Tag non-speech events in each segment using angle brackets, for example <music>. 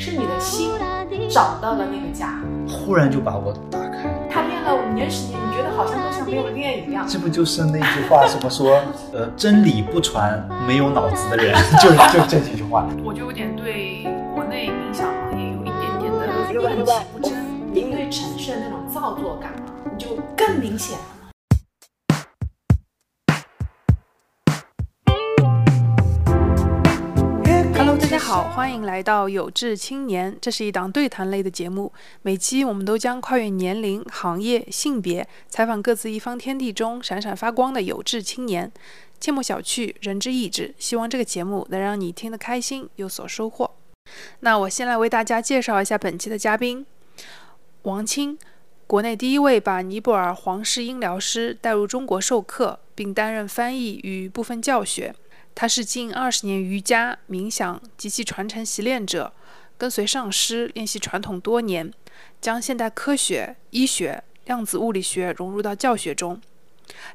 是你的心找到了那个家，忽然就把我打开。他练了五年时间，你觉得好像都像没有练一样。这不就是那句话，什么说，<laughs> 呃，真理不传没有脑子的人，<laughs> 就就这几句话。我就有点对国内冥想行业有一点点的恨其不争，你对城市的那种造作感啊，你就更明显了。欢迎来到有志青年。这是一档对谈类的节目，每期我们都将跨越年龄、行业、性别，采访各自一方天地中闪闪发光的有志青年。切莫小觑，人之意志。希望这个节目能让你听得开心，有所收获。那我先来为大家介绍一下本期的嘉宾，王清，国内第一位把尼泊尔皇室音疗师带入中国授课，并担任翻译与部分教学。他是近二十年瑜伽、冥想及其传承习练者，跟随上师练习传统多年，将现代科学、医学、量子物理学融入到教学中。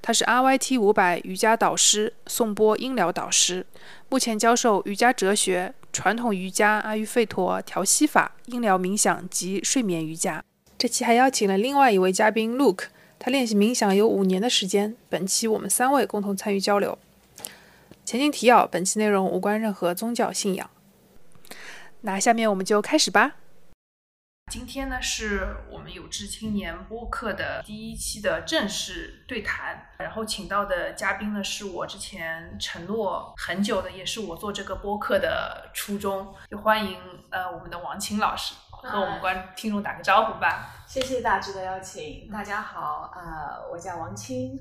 他是 RYT 五百瑜伽导师、颂钵音疗导师，目前教授瑜伽哲学、传统瑜伽、阿育吠陀、调息法、音疗冥想及睡眠瑜伽。这期还邀请了另外一位嘉宾 Luke，他练习冥想有五年的时间。本期我们三位共同参与交流。前情提要：本期内容无关任何宗教信仰。那下面我们就开始吧。今天呢，是我们有志青年播客的第一期的正式对谈。然后请到的嘉宾呢，是我之前承诺很久的，也是我做这个播客的初衷。就欢迎呃我们的王青老师和我们观听众打个招呼吧。谢谢大志的邀请，大家好，呃，我叫王青，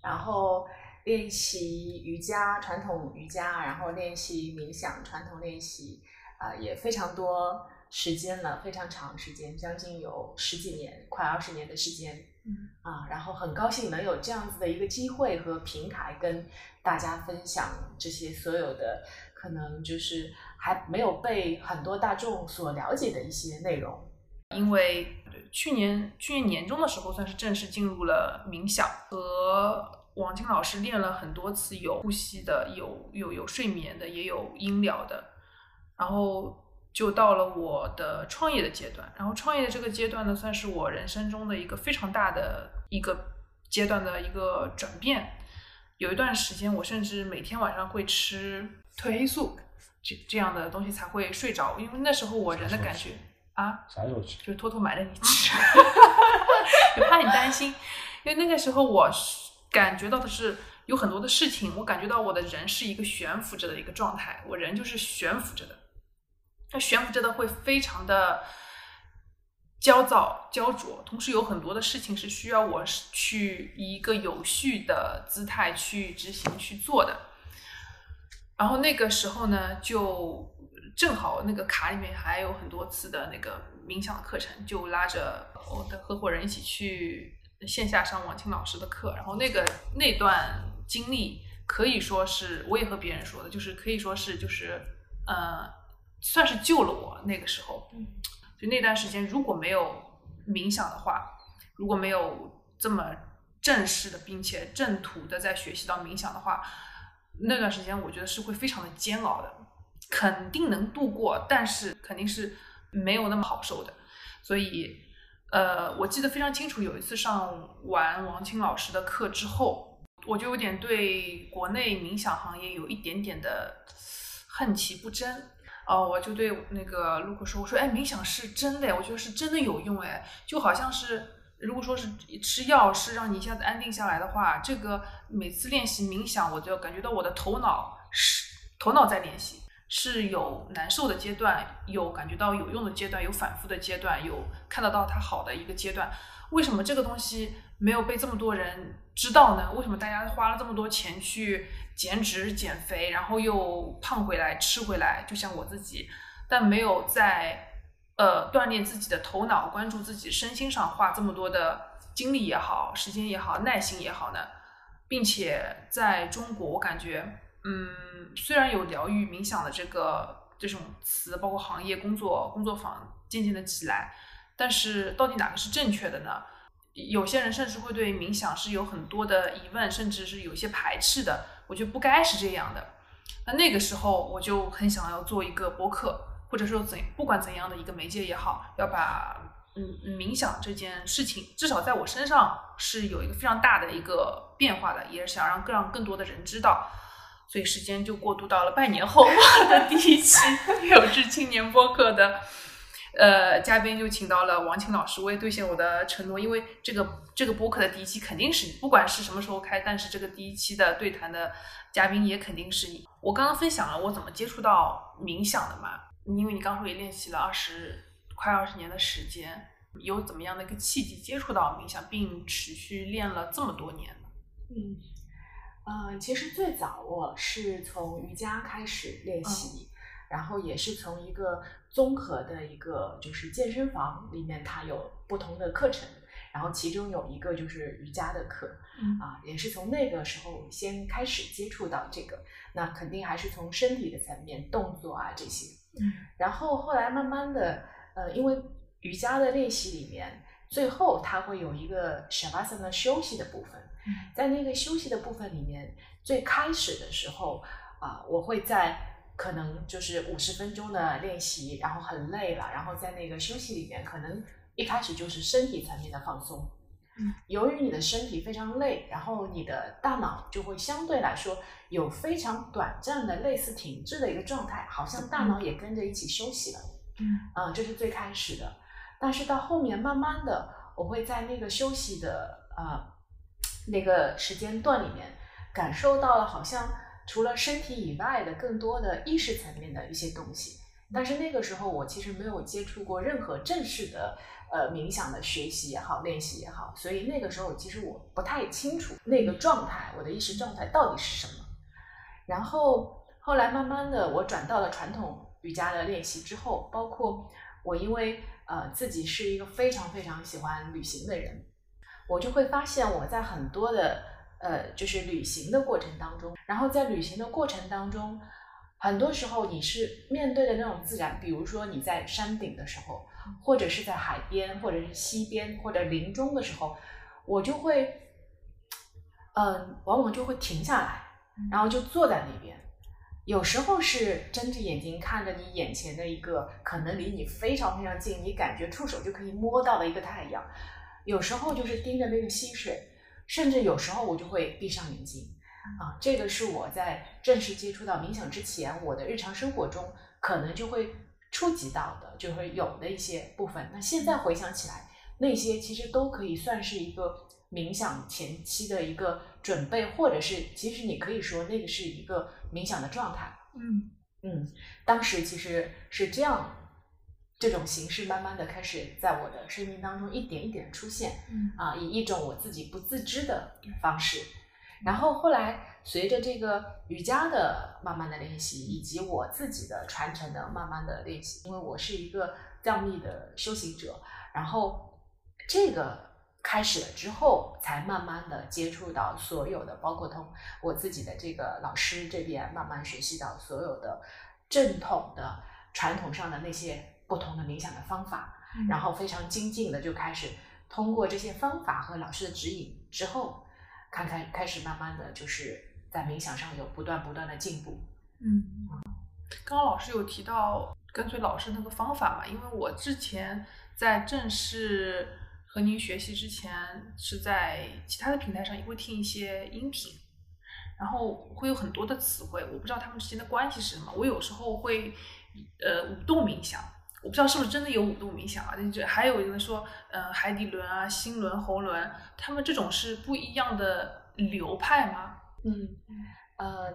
然后。练习瑜伽，传统瑜伽，然后练习冥想，传统练习，啊，也非常多时间了，非常长时间，将近有十几年，快二十年的时间，嗯，啊，然后很高兴能有这样子的一个机会和平台，跟大家分享这些所有的可能就是还没有被很多大众所了解的一些内容，因为去年去年年中的时候，算是正式进入了冥想和。王晶老师练了很多次，有呼吸的，有有有睡眠的，也有音疗的，然后就到了我的创业的阶段。然后创业的这个阶段呢，算是我人生中的一个非常大的一个阶段的一个转变。有一段时间，我甚至每天晚上会吃褪黑素这这样的东西才会睡着，因为那时候我人的感觉啊，啥时候吃？就是偷偷买了你吃，<laughs> 就怕你担心，因为那个时候我。感觉到的是有很多的事情，我感觉到我的人是一个悬浮着的一个状态，我人就是悬浮着的，那悬浮着的会非常的焦躁焦灼，同时有很多的事情是需要我去以一个有序的姿态去执行去做的。然后那个时候呢，就正好那个卡里面还有很多次的那个冥想的课程，就拉着我的合伙人一起去。线下上王青老师的课，然后那个那段经历可以说是我也和别人说的，就是可以说是就是呃，算是救了我那个时候。就那段时间如果没有冥想的话，如果没有这么正式的并且正途的在学习到冥想的话，那段时间我觉得是会非常的煎熬的，肯定能度过，但是肯定是没有那么好受的，所以。呃，我记得非常清楚，有一次上完王青老师的课之后，我就有点对国内冥想行业有一点点的恨其不争。哦，我就对那个陆克说：“我说，哎，冥想是真的，我觉得是真的有用，哎，就好像是如果说是吃药是让你一下子安定下来的话，这个每次练习冥想，我就感觉到我的头脑是头脑在练习。”是有难受的阶段，有感觉到有用的阶段，有反复的阶段，有看得到它好的一个阶段。为什么这个东西没有被这么多人知道呢？为什么大家花了这么多钱去减脂减肥，然后又胖回来吃回来，就像我自己，但没有在呃锻炼自己的头脑、关注自己身心上花这么多的精力也好、时间也好、耐心也好呢？并且在中国，我感觉。嗯，虽然有疗愈冥想的这个这种词，包括行业工作工作坊渐渐的起来，但是到底哪个是正确的呢？有些人甚至会对冥想是有很多的疑问，甚至是有些排斥的。我觉得不该是这样的。那那个时候我就很想要做一个播客，或者说怎不管怎样的一个媒介也好，要把嗯冥想这件事情，至少在我身上是有一个非常大的一个变化的，也是想让更让更多的人知道。所以时间就过渡到了半年后我的第一期有志青年播客的。呃，嘉宾就请到了王青老师，我也兑现我的承诺，因为这个这个播客的第一期肯定是你不管是什么时候开，但是这个第一期的对谈的嘉宾也肯定是你。我刚刚分享了我怎么接触到冥想的嘛，因为你刚说也练习了二十快二十年的时间，有怎么样的一个契机接触到冥想，并持续练了这么多年呢？嗯，呃，其实最早我是从瑜伽开始练习。然后也是从一个综合的一个就是健身房里面，它有不同的课程，然后其中有一个就是瑜伽的课，啊，也是从那个时候先开始接触到这个，那肯定还是从身体的层面，动作啊这些，嗯，然后后来慢慢的，呃，因为瑜伽的练习里面，最后它会有一个 shavasana 休息的部分，在那个休息的部分里面，最开始的时候啊，我会在。可能就是五十分钟的练习，然后很累了，然后在那个休息里面，可能一开始就是身体层面的放松。嗯，由于你的身体非常累，然后你的大脑就会相对来说有非常短暂的类似停滞的一个状态，好像大脑也跟着一起休息了。嗯，啊，这是最开始的，但是到后面慢慢的，我会在那个休息的呃那个时间段里面，感受到了好像。除了身体以外的更多的意识层面的一些东西，但是那个时候我其实没有接触过任何正式的呃冥想的学习也好，练习也好，所以那个时候其实我不太清楚那个状态，我的意识状态到底是什么。然后后来慢慢的我转到了传统瑜伽的练习之后，包括我因为呃自己是一个非常非常喜欢旅行的人，我就会发现我在很多的。呃，就是旅行的过程当中，然后在旅行的过程当中，很多时候你是面对的那种自然，比如说你在山顶的时候，或者是在海边，或者是溪边，或者林中的时候，我就会，嗯，往往就会停下来，然后就坐在那边。有时候是睁着眼睛看着你眼前的一个可能离你非常非常近，你感觉触手就可以摸到的一个太阳；有时候就是盯着那个溪水。甚至有时候我就会闭上眼睛，啊，这个是我在正式接触到冥想之前，我的日常生活中可能就会触及到的，就会有的一些部分。那现在回想起来，那些其实都可以算是一个冥想前期的一个准备，或者是其实你可以说那个是一个冥想的状态。嗯嗯，当时其实是这样。这种形式慢慢的开始在我的生命当中一点一点出现，嗯啊，以一种我自己不自知的方式，然后后来随着这个瑜伽的慢慢的练习，以及我自己的传承的慢慢的练习，因为我是一个藏密的修行者，然后这个开始了之后，才慢慢的接触到所有的，包括从我自己的这个老师这边慢慢学习到所有的正统的传统上的那些。不同的冥想的方法，然后非常精进的就开始通过这些方法和老师的指引之后，看看开始慢慢的就是在冥想上有不断不断的进步。嗯，刚刚老师有提到跟随老师那个方法嘛？因为我之前在正式和您学习之前，是在其他的平台上也会听一些音频，然后会有很多的词汇，我不知道他们之间的关系是什么。我有时候会呃舞动冥想。我不知道是不是真的有五度冥想啊？就还有人说，呃，海底轮啊、心轮、喉轮，他们这种是不一样的流派吗？嗯，呃，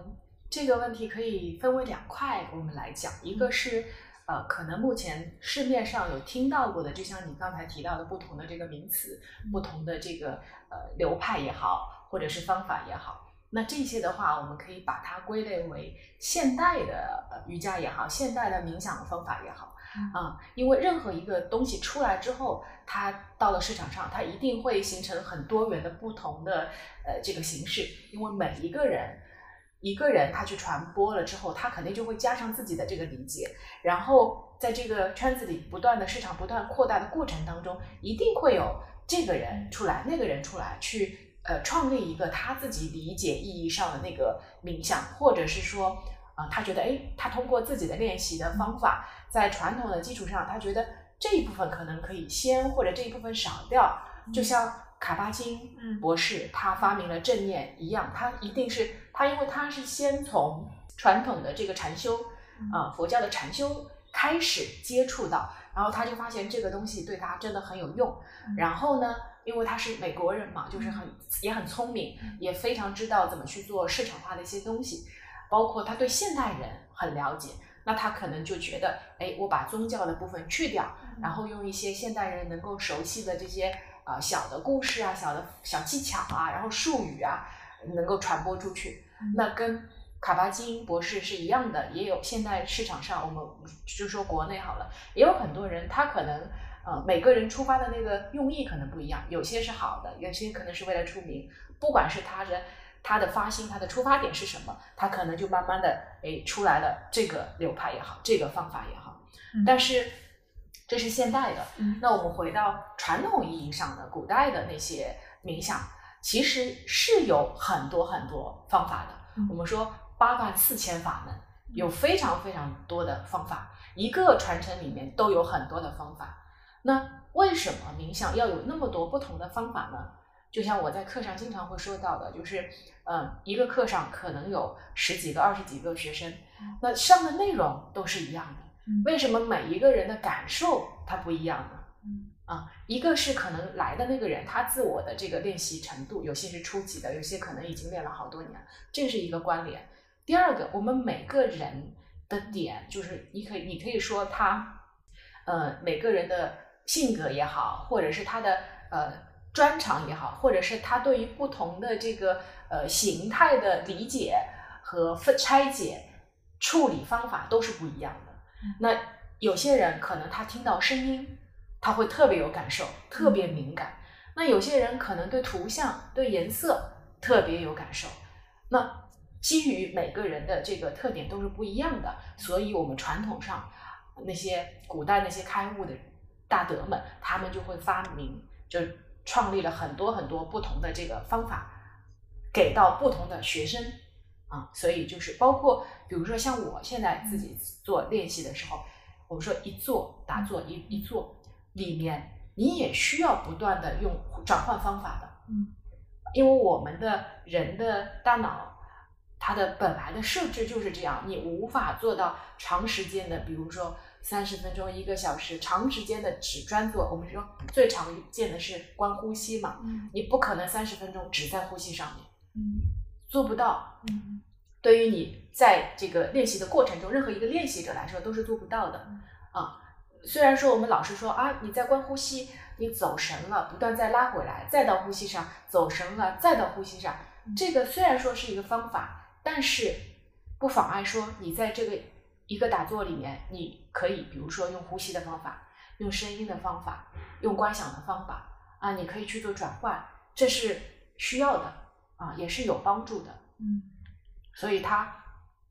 这个问题可以分为两块，我们来讲。一个是，呃，可能目前市面上有听到过的，就像你刚才提到的不同的这个名词，不同的这个呃流派也好，或者是方法也好，那这些的话，我们可以把它归类为现代的呃瑜伽也好，现代的冥想的方法也好。啊，因为任何一个东西出来之后，它到了市场上，它一定会形成很多元的不同的呃这个形式。因为每一个人，一个人他去传播了之后，他肯定就会加上自己的这个理解，然后在这个圈子里不断的市场不断扩大的过程当中，一定会有这个人出来，那个人出来，去呃创立一个他自己理解意义上的那个冥想，或者是说啊、他觉得哎，他通过自己的练习的方法，在传统的基础上，他觉得这一部分可能可以先，或者这一部分少掉，就像卡巴金嗯博士他发明了正念一样，他一定是他，因为他是先从传统的这个禅修啊、佛教的禅修开始接触到，然后他就发现这个东西对他真的很有用。然后呢，因为他是美国人嘛，就是很也很聪明，也非常知道怎么去做市场化的一些东西，包括他对现代人很了解。那他可能就觉得，哎，我把宗教的部分去掉，然后用一些现代人能够熟悉的这些呃小的故事啊、小的小技巧啊，然后术语啊，能够传播出去。那跟卡巴金博士是一样的，也有现在市场上我们就说国内好了，也有很多人他可能呃每个人出发的那个用意可能不一样，有些是好的，有些可能是为了出名，不管是他的他的发心，他的出发点是什么，他可能就慢慢的哎出来了这个流派也好，这个方法也好，嗯但是这是现代的，嗯那我们回到传统意义上的古代的那些冥想，其实是有很多很多方法的。嗯我们说八万四千法门，有非常非常多的方法，一个传承里面都有很多的方法。那为什么冥想要有那么多不同的方法呢？就像我在课上经常会说到的，就是，嗯，一个课上可能有十几个、二十几个学生，那上的内容都是一样的，嗯为什么每一个人的感受它不一样呢？嗯啊，一个是可能来的那个人他自我的这个练习程度，有些是初级的，有些可能已经练了好多年，这是一个关联。第二个，我们每个人的点，就是你可以你可以说他，呃，每个人的性格也好，或者是他的呃专长也好，或者是他对于不同的这个呃形态的理解和分拆解、处理方法都是不一样的。那有些人可能他听到声音，他会特别有感受，特别敏感。那有些人可能对图像、对颜色特别有感受。那基于每个人的这个特点都是不一样的，所以我们传统上那些古代那些开悟的大德们，他们就会发明，就创立了很多很多不同的这个方法，给到不同的学生啊。所以就是包括，比如说像我现在自己做练习的时候，我们说一坐打坐一一坐里面，你也需要不断的用转换方法的，嗯，因为我们的人的大脑，它的本来的设置就是这样，你无法做到长时间的，比如说三十分钟、一个小时，长时间的只专做。我们说最常见的是观呼吸嘛，嗯你不可能三十分钟只在呼吸上面，嗯做不到。嗯对于你在这个练习的过程中，任何一个练习者来说都是做不到的啊。虽然说我们老师说啊，你在观呼吸，你走神了，不断再拉回来，再到呼吸上，走神了，再到呼吸上，这个虽然说是一个方法，但是不妨碍说你在这个一个打坐里面，你可以比如说用呼吸的方法，用声音的方法，用观想的方法啊，你可以去做转换，这是需要的啊，也是有帮助的。嗯所以它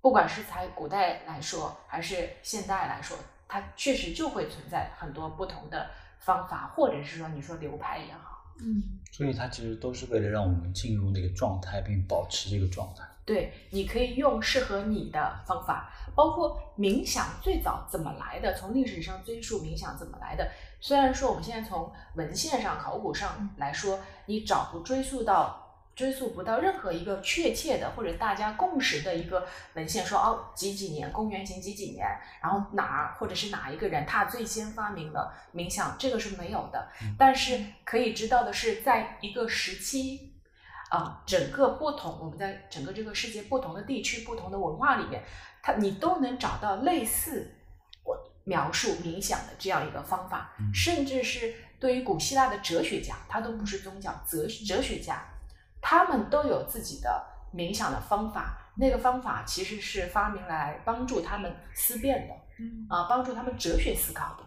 不管是在古代来说，还是现代来说，它确实就会存在很多不同的方法，或者是说你说流派也好。嗯所以它其实都是为了让我们进入那个状态，并保持这个状态。对，你可以用适合你的方法，包括冥想最早怎么来的，从历史上追溯冥想怎么来的。虽然说我们现在从文献上、考古上来说，你找不追溯到。追溯不到任何一个确切的或者大家共识的一个文献说哦几几年公元前几几年，然后哪儿或者是哪一个人他最先发明了冥想，这个是没有的。但是可以知道的是，在一个时期，啊，整个不同，我们在整个这个世界不同的地区、不同的文化里面，它你都能找到类似我描述冥想的这样一个方法，嗯甚至是对于古希腊的哲学家，他都不是宗教哲哲学家，他们都有自己的冥想的方法。那个方法其实是发明来帮助他们思辨的，嗯啊，帮助他们哲学思考的，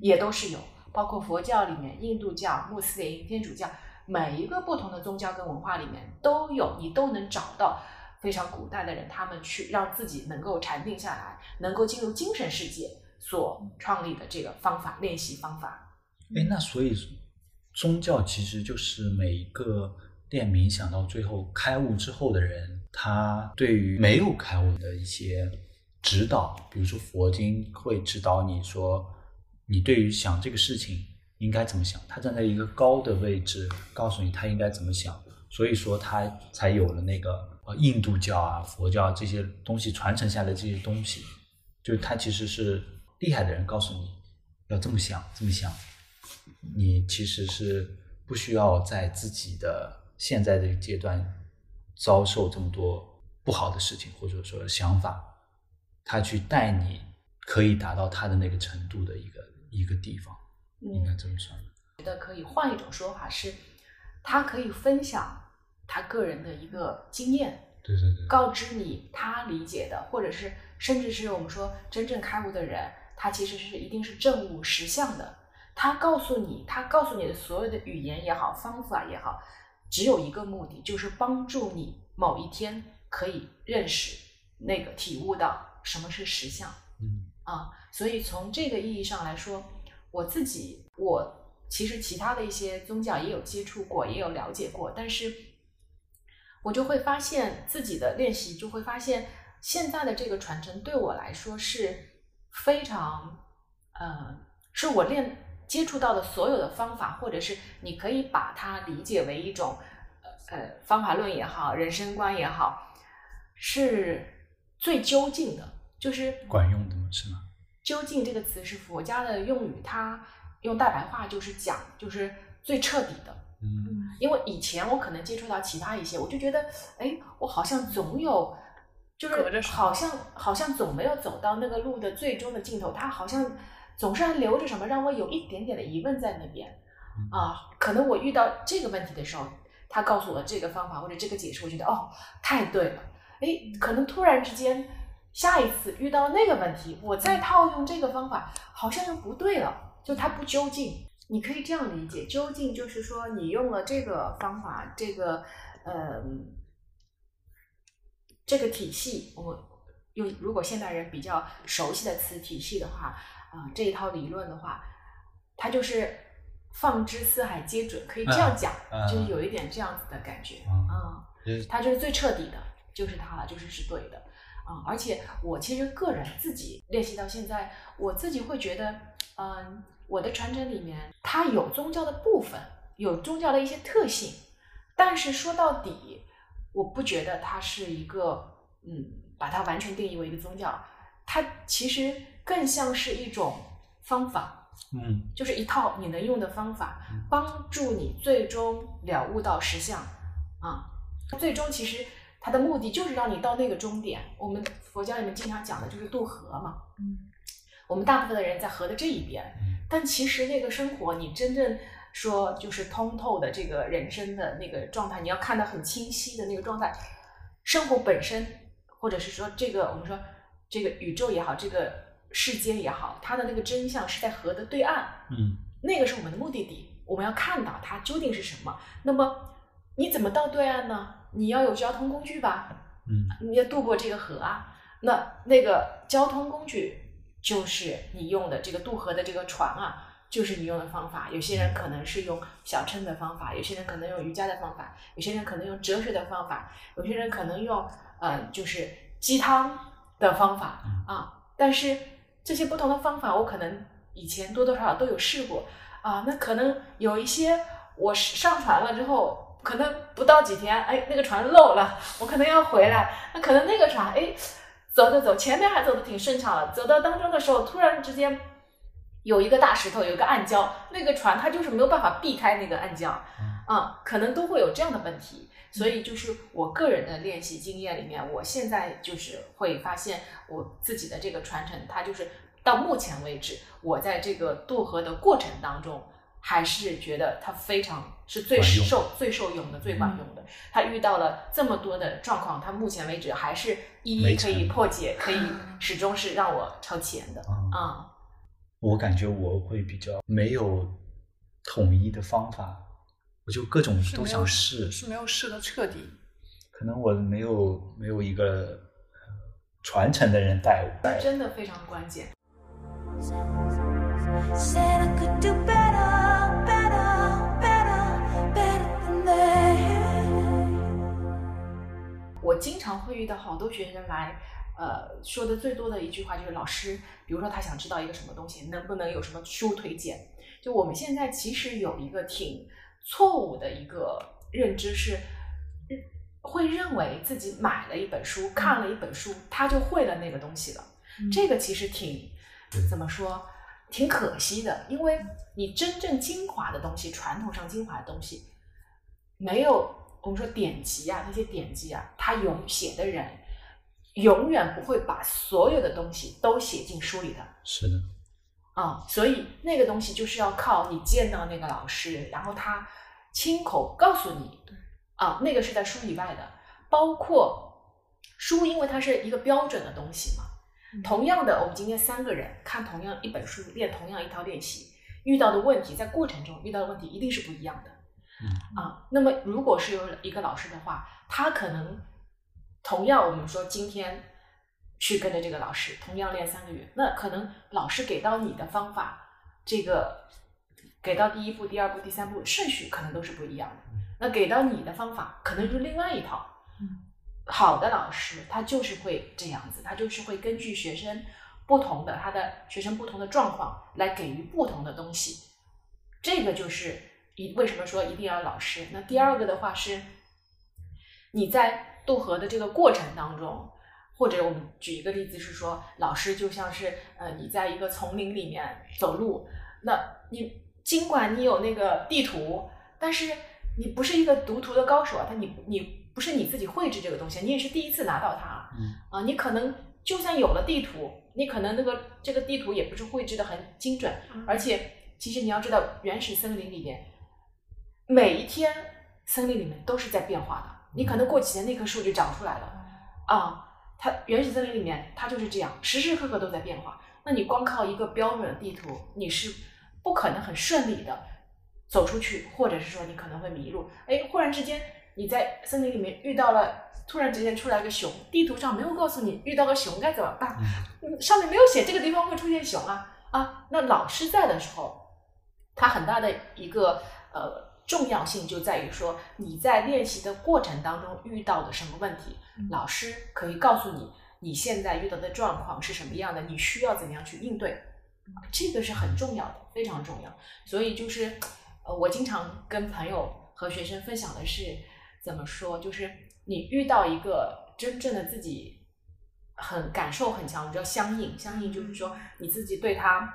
也都是有。包括佛教里面、印度教、穆斯林、天主教，每一个不同的宗教跟文化里面都有，你都能找到非常古代的人，他们去让自己能够禅定下来，能够进入精神世界所创立的这个方法练习方法。哎，那所以宗教其实就是每一个练冥想到最后开悟之后的人，他对于没有开悟的一些指导，比如说佛经会指导你说，你对于想这个事情应该怎么想，他站在一个高的位置告诉你他应该怎么想，所以说他才有了那个呃印度教啊、佛教这些东西传承下来这些东西，就他其实是厉害的人告诉你要这么想，这么想，你其实是不需要在自己的现在这个阶段遭受这么多不好的事情，或者说想法，他去带你可以达到他的那个程度的一个一个地方，应该这么说。觉得可以换一种说法是，他可以分享他个人的一个经验，对对对，告知你他理解的，或者是甚至是我们说真正开悟的人，他其实是一定是证悟实相的。他告诉你，他告诉你的所有的语言也好，方法也好，只有一个目的，就是帮助你某一天可以认识那个体悟到什么是实相。嗯啊，所以从这个意义上来说，我自己我其实其他的一些宗教也有接触过，也有了解过，但是我就会发现自己的练习，就会发现现在的这个传承对我来说是非常，呃，是我练接触到的所有的方法，或者是你可以把它理解为一种呃方法论也好，人生观也好，是最究竟的，就是管用的吗？是吗？究竟这个词是佛家的用语，它用大白话就是讲，就是最彻底的。嗯因为以前我可能接触到其他一些，我就觉得，哎，我好像总有，就是好像好像总没有走到那个路的最终的尽头，它好像总是还留着什么，让我有一点点的疑问在那边嗯啊。可能我遇到这个问题的时候，他告诉我这个方法或者这个解释，我觉得哦，太对了。哎，可能突然之间，下一次遇到那个问题，我再套用这个方法，好像又不对了，就它不究竟。你可以这样理解，究竟就是说你用了这个方法，这个呃这个体系，我用如果现代人比较熟悉的词体系的话，啊、这一套理论的话，它就是放之四海皆准，可以这样讲，就是有一点这样子的感觉，嗯嗯。它就是最彻底的，就是它了，就是是对的啊、而且我其实个人自己练习到现在，我自己会觉得，嗯、我的传承里面它有宗教的部分，有宗教的一些特性，但是说到底，我不觉得它是一个，嗯，把它完全定义为一个宗教，它其实更像是一种方法，嗯就是一套你能用的方法，帮助你最终了悟到实相啊。最终其实它的目的就是让你到那个终点。我们佛教里面经常讲的就是渡河嘛。嗯，我们大部分的人在河的这一边，嗯但其实那个生活，你真正说就是通透的这个人生的那个状态，你要看到很清晰的那个状态，生活本身，或者是说这个我们说这个宇宙也好，这个世间也好，它的那个真相是在河的对岸。嗯那个是我们的目的地，我们要看到它究竟是什么。那么你怎么到对岸呢？你要有交通工具吧，嗯你要渡过这个河啊。那那个交通工具就是你用的这个渡河的这个船啊，就是你用的方法。有些人可能是用小乘的方法，有些人可能用瑜伽的方法，有些人可能用哲学的方法，有些人可能用呃就是鸡汤的方法啊。但是这些不同的方法，我可能以前多多少少都有试过啊。那可能有一些我上船了之后，可能不到几天，哎，那个船漏了，我可能要回来。那可能那个船，哎，走着走，前面还走的挺顺畅了，走到当中的时候，突然之间有一个大石头，有一个暗礁，那个船它就是没有办法避开那个暗礁，啊、可能都会有这样的问题。所以就是我个人的练习经验里面，我现在就是会发现我自己的这个传承，它就是到目前为止，我在这个渡河的过程当中，还是觉得它非常是最受最受用的、最管用的。他遇到了这么多的状况，他目前为止还是一一可以破解，可以 <laughs> 始终是让我超前的啊，啊。我感觉我会比较没有统一的方法，我就各种都想试，是没有试的彻底。可能我没有没有一个呃传承的人带我。带真的非常关键。Said I could do better, 我经常会遇到好多学生来，呃，说的最多的一句话就是老师，比如说他想知道一个什么东西，能不能有什么书推荐？就我们现在其实有一个挺错误的一个认知是，会认为自己买了一本书，看了一本书，他就会了那个东西了。这个其实挺怎么说，挺可惜的，因为你真正精华的东西，传统上精华的东西，没有我们说典籍啊，那些典籍啊，他永写的人永远不会把所有的东西都写进书里的。是的，啊、所以那个东西就是要靠你见到那个老师，然后他亲口告诉你，啊，那个是在书以外的，包括书，因为它是一个标准的东西嘛。同样的，我们今天三个人看同样一本书，练同样一套练习，遇到的问题，在过程中遇到的问题一定是不一样的。嗯啊，那么如果是有一个老师的话，他可能同样我们说今天去跟着这个老师，同样练三个月，那可能老师给到你的方法，这个给到第一步、第二步、第三步顺序可能都是不一样的。那给到你的方法可能就是另外一套。嗯好的老师他就是会这样子，他就是会根据学生不同的他的学生不同的状况来给予不同的东西。这个就是一为什么说一定要老师。那第二个的话是，你在渡河的这个过程当中，或者我们举一个例子是说，老师就像是呃你在一个丛林里面走路，那你尽管你有那个地图，但是你不是一个读图的高手啊，他你你不是你自己绘制这个东西，你也是第一次拿到它，嗯啊，你可能就算有了地图，你可能那个这个地图也不是绘制的很精准，而且其实你要知道，原始森林里面每一天森林里面都是在变化的，你可能过几年那棵树就长出来了啊，它原始森林里面它就是这样，时时刻刻都在变化。那你光靠一个标准的地图，你是不可能很顺利的走出去，或者是说你可能会迷路。哎，忽然之间你在森林里面遇到了，突然之间出来个熊，地图上没有告诉你遇到个熊该怎么办，嗯上面没有写这个地方会出现熊啊啊。那老师在的时候，他很大的一个呃重要性就在于说你在练习的过程当中遇到的什么问题，嗯。老师可以告诉你你现在遇到的状况是什么样的，你需要怎么样去应对，这个是很重要的，非常重要。所以就是呃，我经常跟朋友和学生分享的是怎么说，就是你遇到一个真正的自己很感受很强，我们叫相应，相应就是说你自己对他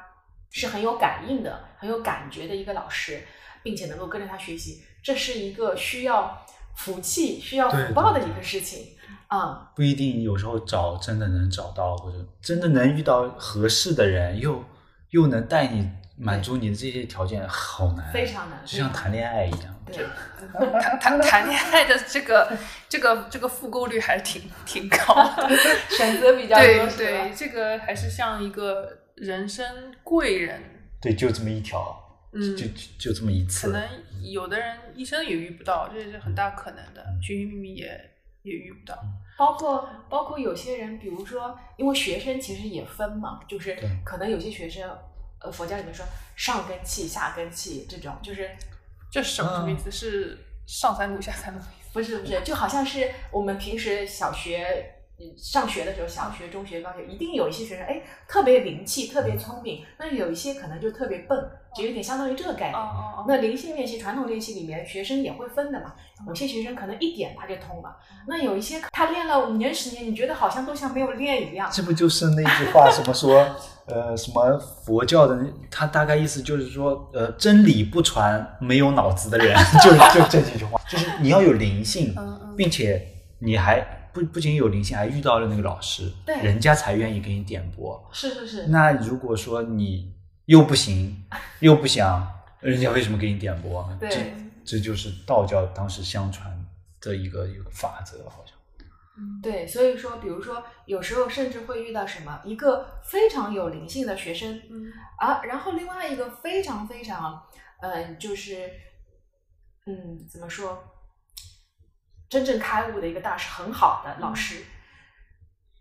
是很有感应的、很有感觉的一个老师，并且能够跟着他学习，这是一个需要福气、需要福报的一个事情啊、不一定有时候找真的能找到，或者真的能遇到合适的人，又又能带你满足你的这些条件，好难，非常难，就像谈恋爱一样。对。<laughs> 谈谈谈恋爱的这个这个这个复购率还是挺挺高的。<laughs> 选择比较多，对对，这个还是像一个人生贵人，对，就这么一条，嗯就就就这么一次可。能有的人一生也遇不到，这是很大可能的。嗯寻寻觅觅也也遇不到。包括包括有些人，比如说，因为学生其实也分嘛，就是可能有些学生，呃，佛教里面说上根器、下根器这种，就是这是什么什么意思？是上三路下三路？不是不是，就好像是我们平时小学嗯上学的时候，小学、中学、高学，一定有一些学生哎特别灵气、特别聪明，那有一些可能就特别笨，就有点相当于这个概念。哦哦那灵性练习、传统练习里面，学生也会分的嘛。有些学生可能一点他就通了，那有一些他练了五年、十年，你觉得好像都像没有练一样。这不就是那句话，什么说，呃，什么佛教的，他大概意思就是说，呃，真理不传没有脑子的人，<laughs> 就就这几句话，就是你要有灵性，并且你还不不仅有灵性，还遇到了那个老师，对人家才愿意给你点拨。是是是，那如果说你又不行，又不想，人家为什么给你点拨？对这这就是道教当时相传的一个一个法则，好像。对，所以说，比如说，有时候甚至会遇到什么一个非常有灵性的学生嗯啊，然后另外一个非常非常，嗯、就是，嗯，怎么说，真正开悟的一个大师，很好的老师，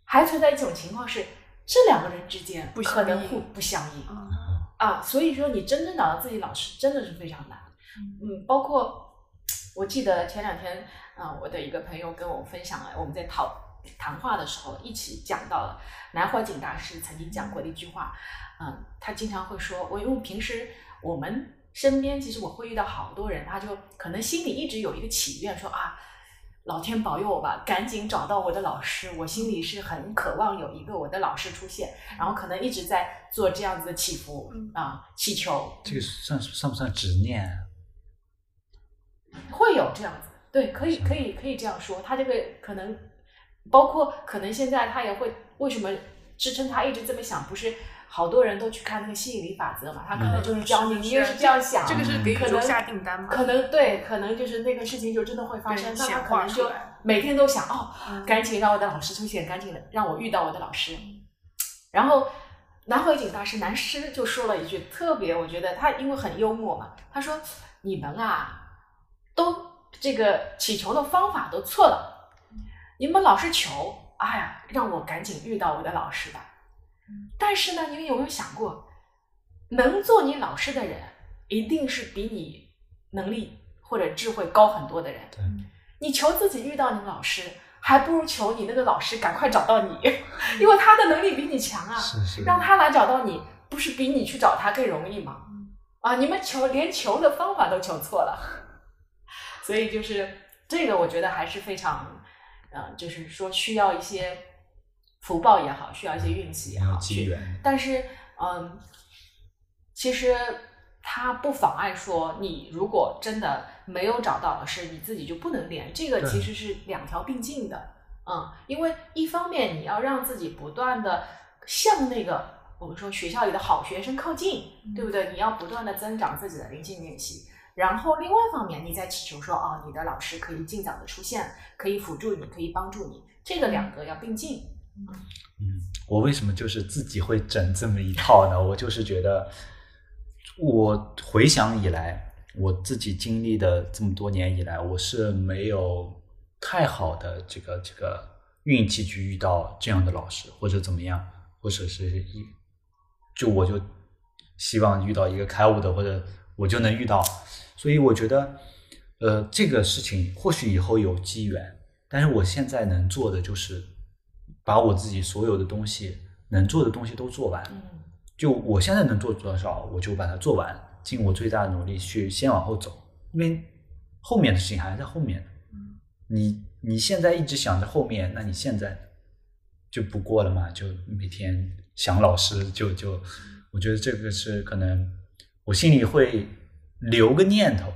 还存在一种情况是，这两个人之间不可能互不相应。嗯啊，所以说你真正找到自己老师真的是非常难。嗯，包括我记得前两天啊、我的一个朋友跟我分享了，我们在讨谈话的时候一起讲到了南怀瑾大师曾经讲过的一句话，嗯、他经常会说，我因为平时我们身边其实我会遇到好多人，他就可能心里一直有一个祈愿说啊。老天保佑我吧，赶紧找到我的老师。我心里是很渴望有一个我的老师出现，然后可能一直在做这样子的祈福嗯啊、祈求，这个算算不算执念？会有这样子，对，可以可以可以这样说。他这个可能包括可能现在他也会为什么支撑他一直这么想？不是好多人都去看那个吸引力法则嘛？他可能就是教你，嗯你也是这样想，这个是给宇可能宙下订单嘛？可能对，可能就是那个事情就真的会发生，对那他可能就每天都想哦，嗯赶紧让我的老师出现，赶紧让我遇到我的老师。然后南怀瑾大师南师就说了一句特别，我觉得他因为很幽默嘛，他说：“你们啊，都这个祈求的方法都错了，你们老是求，哎呀，让我赶紧遇到我的老师吧。但是呢，你们有没有想过，能做你老师的人，一定是比你能力或者智慧高很多的人。对，你求自己遇到你老师，还不如求你那个老师赶快找到你，<laughs> 因为他的能力比你强啊。是是，让他来找到你，不是比你去找他更容易吗？啊，你们求连求的方法都求错了，<laughs> 所以就是这个，我觉得还是非常，呃，就是说需要一些福报也好，需要一些运气也好，机缘，但是，嗯，其实它不妨碍说，你如果真的没有找到老师，你自己就不能练。这个其实是两条并进的，嗯，因为一方面你要让自己不断的向那个我们说学校里的好学生靠近，对不对？你要不断的增长自己的灵性练习。然后另外一方面，你在祈求说，哦，你的老师可以尽早的出现，可以辅助你，可以帮助你，这个两个要并进。嗯，我为什么就是自己会整这么一套呢？我就是觉得，我回想以来，我自己经历的这么多年以来，我是没有太好的这个这个运气去遇到这样的老师，或者怎么样，或者是一，就我就希望遇到一个开悟的，或者我就能遇到，所以我觉得，呃，这个事情或许以后有机缘，但是我现在能做的就是把我自己所有的东西能做的东西都做完。嗯就我现在能做多少，我就把它做完，尽我最大的努力去先往后走，因为后面的事情还在后面呢。你你现在一直想着后面，那你现在就不过了嘛？就每天想老师，就就我觉得这个是可能我心里会留个念头，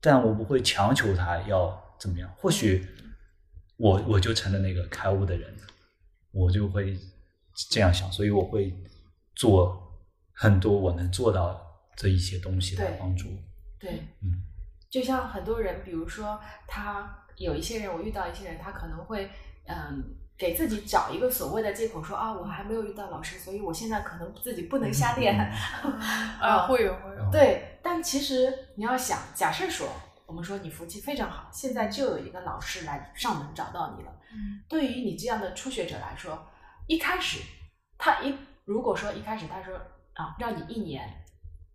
但我不会强求他要怎么样。或许我我就成了那个开悟的人，我就会这样想，所以我会做很多我能做到这一些东西来帮助。对，嗯，就像很多人，比如说他有一些人，我遇到一些人，他可能会嗯给自己找一个所谓的借口说，啊，我还没有遇到老师，所以我现在可能自己不能瞎练。<laughs> 啊，会有会有，对，但其实你要想，假设说我们说你福气非常好，现在就有一个老师来上门找到你了。对于你这样的初学者来说，一开始他一如果说一开始他说啊，让你一年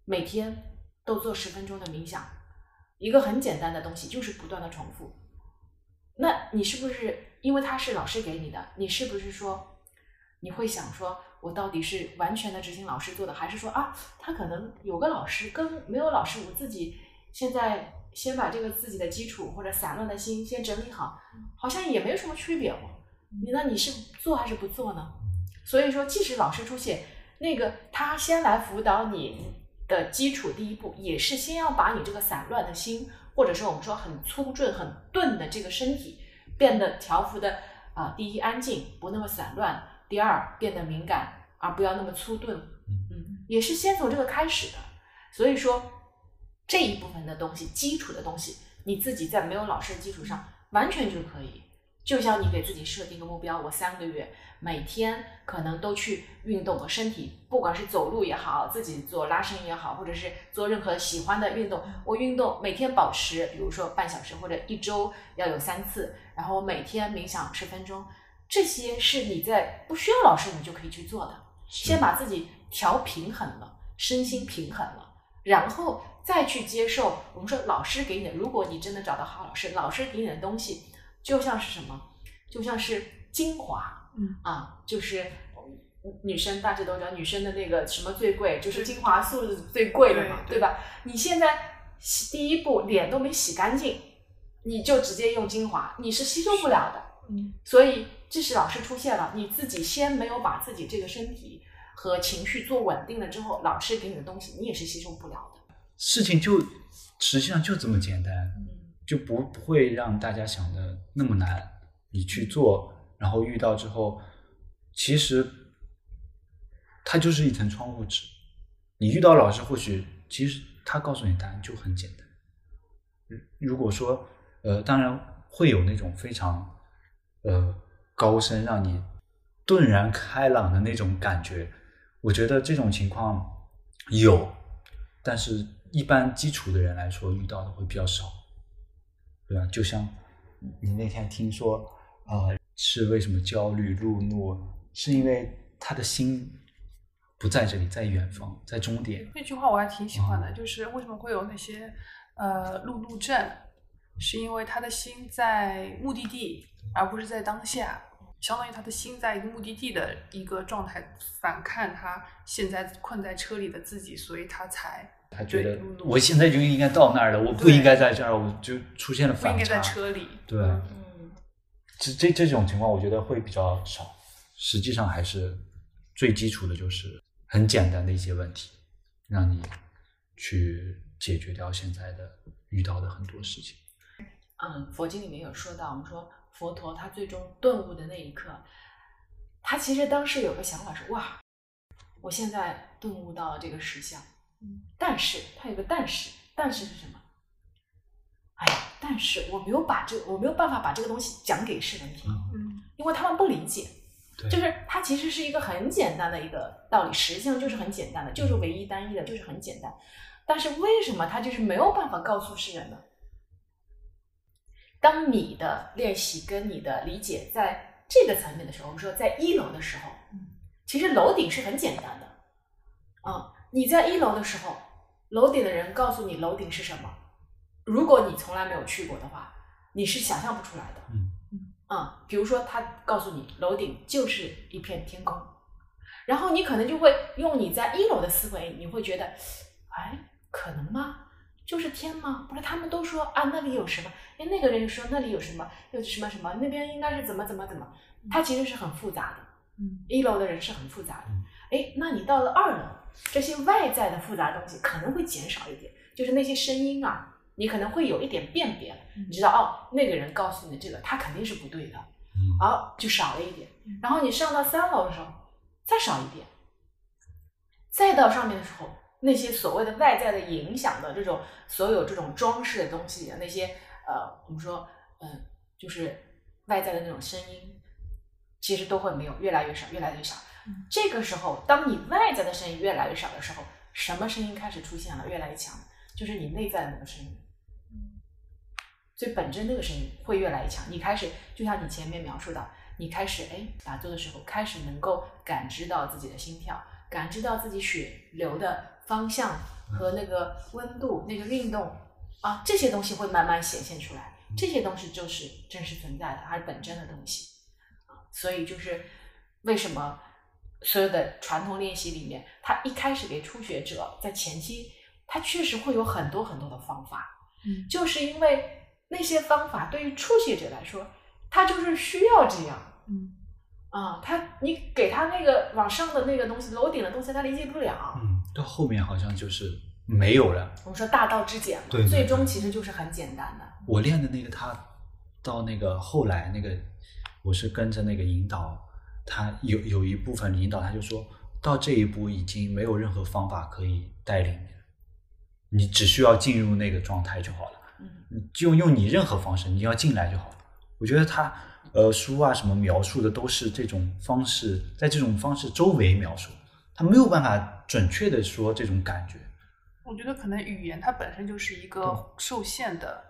每天都做十分钟的冥想，一个很简单的东西，就是不断的重复。那你是不是因为他是老师给你的，你是不是说你会想说，我到底是完全的执行老师做的，还是说啊，他可能有个老师跟没有老师，我自己现在先把这个自己的基础或者散乱的心先整理好，好像也没有什么区别哦。你那你是做还是不做呢？所以说，即使老师出现，那个他先来辅导你的基础第一步，也是先要把你这个散乱的心，或者说我们说很粗钝、很钝的这个身体，变得调服的啊、第一安静，不那么散乱；第二变得敏感，而不要那么粗钝。嗯，也是先从这个开始的。所以说，这一部分的东西，基础的东西，你自己在没有老师的基础上，完全就可以。就像你给自己设定个目标，我三个月每天可能都去运动个身体，不管是走路也好，自己做拉伸也好，或者是做任何喜欢的运动，我运动每天保持，比如说半小时或者一周要有三次，然后每天冥想十分钟，这些是你在不需要老师你就可以去做的。先把自己调平衡了，身心平衡了，然后再去接受我们说老师给你的。如果你真的找到好老师，老师给你的东西就像是什么？就像是精华，嗯啊，就是女生大家都知道，女生的那个什么最贵，就是精华素是最贵的嘛，对对吧？你现在洗第一步脸都没洗干净，你就直接用精华，你是吸收不了的。嗯所以这是老师出现了，你自己先没有把自己这个身体和情绪做稳定了之后，老师给你的东西你也是吸收不了的。事情就实际上就这么简单，就不不会让大家想的那么难。你去做，然后遇到之后，其实它就是一层窗户纸。你遇到老师，或许其实他告诉你答案就很简单。如果说，呃，当然会有那种非常呃高深，让你顿然开朗的那种感觉。我觉得这种情况有，但是一般基础的人来说，遇到的会比较少，对吧？就像你那天听说，呃，是为什么焦虑、路怒，是因为他的心不在这里，在远方，在终点。那句话我还挺喜欢的，嗯就是为什么会有那些呃路怒症，是因为他的心在目的地，而不是在当下。相当于他的心在一个目的地的一个状态，反看他现在困在车里的自己，所以他才他觉得我现在就应该到那儿了，我不应该在这儿，我就出现了反差。不应该在车里。对，嗯，这这这种情况，我觉得会比较少。实际上还是最基础的，就是很简单的一些问题，让你去解决掉现在的遇到的很多事情。嗯，佛经里面有说到，我们说佛陀他最终顿悟的那一刻，他其实当时有个想法是：哇，我现在顿悟到了这个实相，嗯，但是他有个但是，但是是什么？哎呀，但是我没有把这，我没有办法把这个东西讲给世人听，嗯因为他们不理解。就是它其实是一个很简单的一个道理，实际上就是很简单的，就是唯一单一的，就是很简单。但是为什么它就是没有办法告诉世人呢？当你的练习跟你的理解在这个层面的时候，我们说在一楼的时候，其实楼顶是很简单的，啊、你在一楼的时候，楼顶的人告诉你楼顶是什么，如果你从来没有去过的话，你是想象不出来的。嗯嗯，比如说他告诉你楼顶就是一片天空，然后你可能就会用你在一楼的思维，你会觉得，哎，可能吗？就是天吗？不是他们都说啊那里有什么？哎，那个人说那里有什么，有什么什么，那边应该是怎么怎么怎么，它其实是很复杂的。嗯一楼的人是很复杂的嗯。哎，那你到了二楼，这些外在的复杂东西可能会减少一点，就是那些声音啊，你可能会有一点辨别你知道哦，那个人告诉你这个，他肯定是不对的，嗯哦，就少了一点嗯。然后你上到三楼的时候，再少一点，再到上面的时候，那些所谓的外在的影响的这种所有这种装饰的东西，那些呃，我们说，嗯、就是外在的那种声音，其实都会没有，越来越少，越来越少。嗯这个时候，当你外在的声音越来越少的时候，什么声音开始出现了，越来越强？就是你内在的那个声音。最本真那个声音会越来越强。你开始就像你前面描述的，你开始哎打坐的时候，开始能够感知到自己的心跳，感知到自己血流的方向和那个温度、那个运动啊，这些东西会慢慢显现出来。这些东西就是真实存在的，还是本真的东西啊。所以就是为什么所有的传统练习里面，他一开始给初学者在前期，他确实会有很多很多的方法。嗯就是因为那些方法对于初学者来说，他就是需要这样嗯啊，他你给他那个往上的那个东西，楼顶的东西，他理解不了。嗯，到后面好像就是没有了。我们说大道至简嘛，对对最终其实就是很简单的。我练的那个他，到那个后来那个，我是跟着那个引导，他有有一部分领导他就说到这一步已经没有任何方法可以带领你了，你只需要进入那个状态就好了。嗯你就用你任何方式，你要进来就好了。我觉得他呃书啊什么描述的都是这种方式，在这种方式周围描述，他没有办法准确的说这种感觉。我觉得可能语言它本身就是一个受限的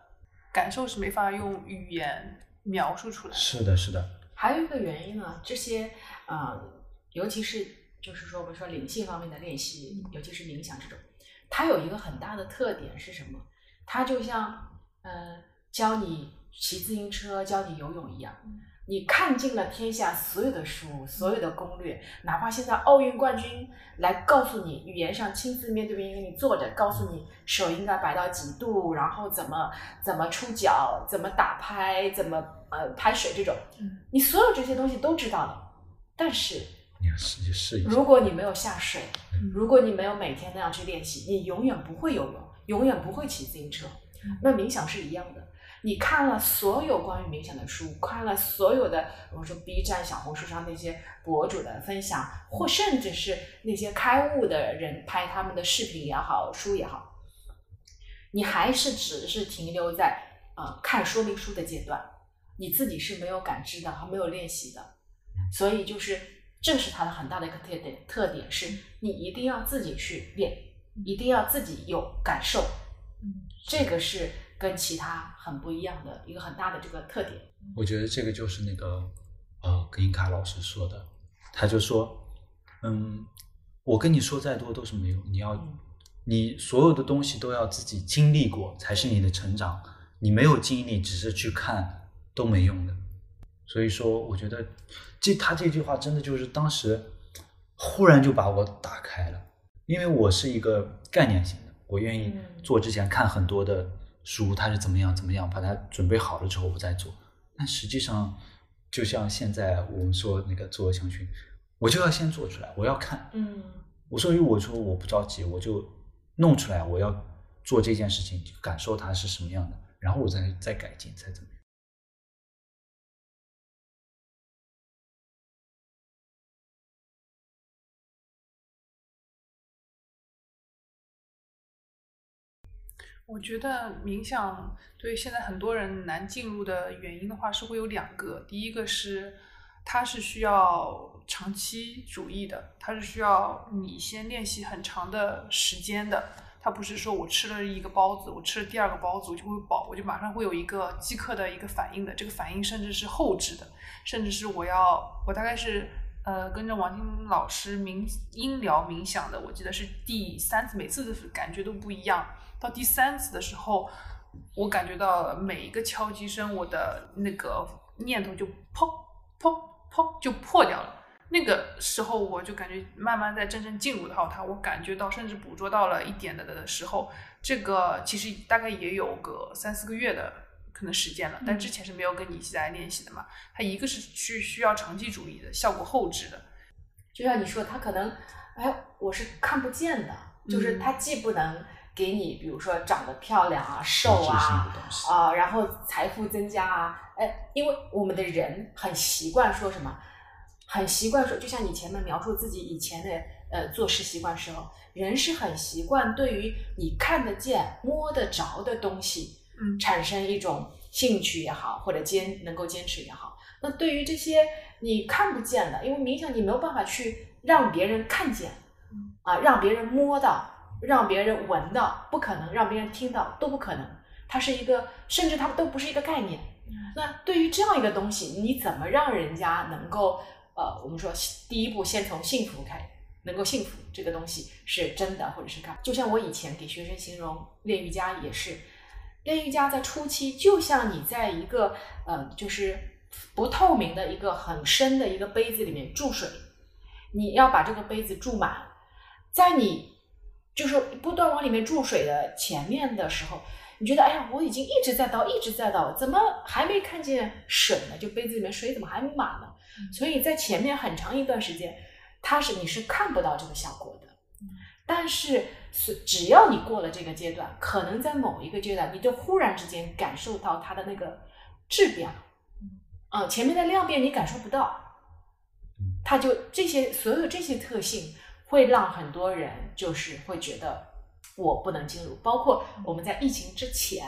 感受，是没法用语言描述出来的。是的，是的，还有一个原因呢，这些呃，尤其是就是说，我们说灵性方面的练习，尤其是冥想这种，它有一个很大的特点是什么？它就像嗯、呃教你骑自行车、教你游泳一样。你看尽了天下所有的书，所有的攻略，哪怕现在奥运冠军来告诉你，语言上亲自面对面跟你坐着，告诉你手应该摆到几度，然后怎么怎么出脚，怎么打拍，怎么呃拍水这种，嗯你所有这些东西都知道了，但是你要实际试一下。如果你没有下水嗯，如果你没有每天那样去练习，你永远不会游泳，永远不会骑自行车嗯。那冥想是一样的，你看了所有关于冥想的书，看了所有的我们说 B 站、小红书上那些博主的分享，或甚至是那些开悟的人拍他们的视频也好、书也好，你还是只是停留在呃看说明书的阶段，你自己是没有感知的，还没有练习的。所以就是这是它的很大的一个特点，特点是你一定要自己去练，一定要自己有感受，嗯这个是跟其他很不一样的一个很大的这个特点。我觉得这个就是那个呃，格林卡老师说的，他就说，嗯，我跟你说再多都是没用，你要嗯你所有的东西都要自己经历过才是你的成长，你没有经历，只是去看都没用的。所以说，我觉得这他这句话真的就是当时忽然就把我打开了，因为我是一个概念型的，我愿意嗯做之前看很多的书，它是怎么样怎么样，把它准备好了之后我再做。但实际上，就像现在我们说那个做香薰，我就要先做出来，我要看。嗯我所以我说我不着急，我就弄出来，我要做这件事情，感受它是什么样的，然后我再再改进，再怎么样。我觉得冥想对现在很多人难进入的原因的话，是会有两个。第一个是它是需要长期主义的，它是需要你先练习很长的时间的。它不是说我吃了一个包子，我吃了第二个包子我就会饱，我就马上会有一个即刻的一个反应的。这个反应甚至是后置的，甚至是我要我大概是呃跟着王晶老师冥音疗冥想的，我记得是第三次，每次的感觉都不一样。到第三次的时候，我感觉到每一个敲击声，我的那个念头就砰砰砰就破掉了。那个时候，我就感觉慢慢在真正进入到它，我感觉到甚至捕捉到了一点的的时候，这个其实大概也有个三四个月的可能时间了，但之前是没有跟你一起来练习的嘛。它一个是去需要长期主义的，效果后置的，就像你说，它可能，哎，我是看不见的，就是嗯他既不能给你，比如说长得漂亮啊、瘦啊啊，然后财富增加啊，哎，因为我们的人很习惯说什么，很习惯说，就像你前面描述自己以前的呃做事习惯时候，人是很习惯对于你看得见、摸得着的东西，嗯。产生一种兴趣也好，或者坚能够坚持也好。那对于这些你看不见的，因为冥想你没有办法去让别人看见，啊，让别人摸到，让别人闻到，不可能让别人听到，都不可能。它是一个，甚至它都不是一个概念。那对于这样一个东西，你怎么让人家能够呃，我们说第一步先从幸福开，能够幸福这个东西是真的，或者是干？就像我以前给学生形容练瑜伽也是，练瑜伽在初期就像你在一个呃，就是不透明的一个很深的一个杯子里面注水，你要把这个杯子注满，在你就是不断往里面注水的前面的时候，你觉得哎呀，我已经一直在倒，一直在倒，怎么还没看见水呢？就杯子里面水怎么还没满呢？所以在前面很长一段时间，它是你是看不到这个效果的。但是是只要你过了这个阶段，可能在某一个阶段，你就忽然之间感受到它的那个质变了。嗯，前面的量变你感受不到，它就这些所有这些特性会让很多人就是会觉得我不能进入，包括我们在疫情之前，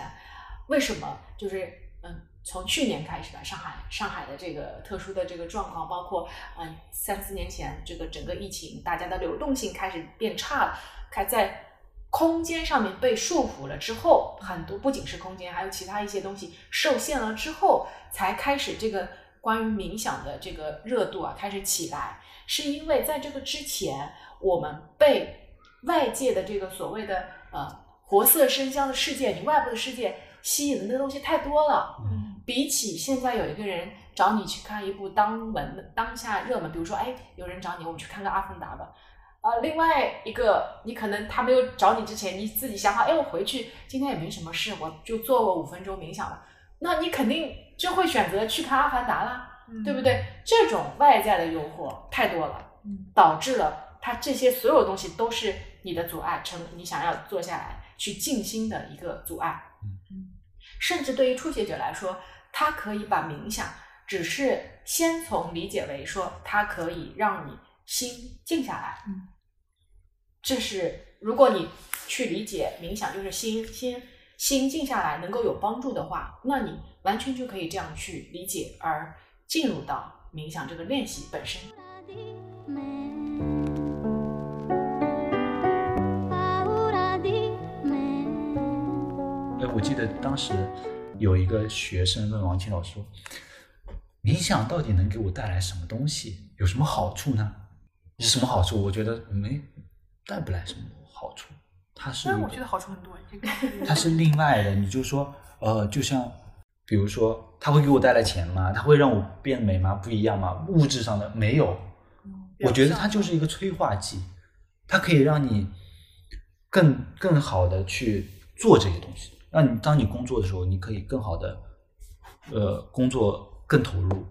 为什么？就是嗯，从去年开始吧，上海上海的这个特殊的这个状况，包括嗯三四年前这个整个疫情，大家的流动性开始变差了，开在空间上面被束缚了之后，很多不仅是空间，还有其他一些东西受限了之后，才开始这个关于冥想的这个热度啊开始起来，是因为在这个之前，我们被外界的这个所谓的呃活色生香的世界，你外部的世界吸引的那个东西太多了。嗯比起现在有一个人找你去看一部当文的当下热门，比如说，哎，有人找你，我们去看看《阿凡达》吧。啊、另外一个，你可能他没有找你之前，你自己想好，哎，我回去今天也没什么事，我就做个五分钟冥想吧。那你肯定就会选择去看《阿凡达》啦，嗯对不对？这种外在的诱惑太多了，嗯导致了它这些所有东西都是你的阻碍，成你想要坐下来去静心的一个阻碍。嗯甚至对于初学者来说，他可以把冥想只是先从理解为说，它可以让你心静下来。嗯，这是如果你去理解冥想就是心心心静下来能够有帮助的话，那你完全就可以这样去理解，而进入到冥想这个练习本身。哎，我记得当时有一个学生问王清老师说：“冥想到底能给我带来什么东西？有什么好处呢？有什么好处？”我觉得没带不来什么好处，它是我觉得好处很多。这个 <laughs> 它是另外的，你就说，呃，就像比如说，它会给我带来钱吗？它会让我变美吗？不一样吗？物质上的没有，我觉得它就是一个催化剂，它可以让你更更好的去做这些东西，那你当你工作的时候，你可以更好的呃工作更投入，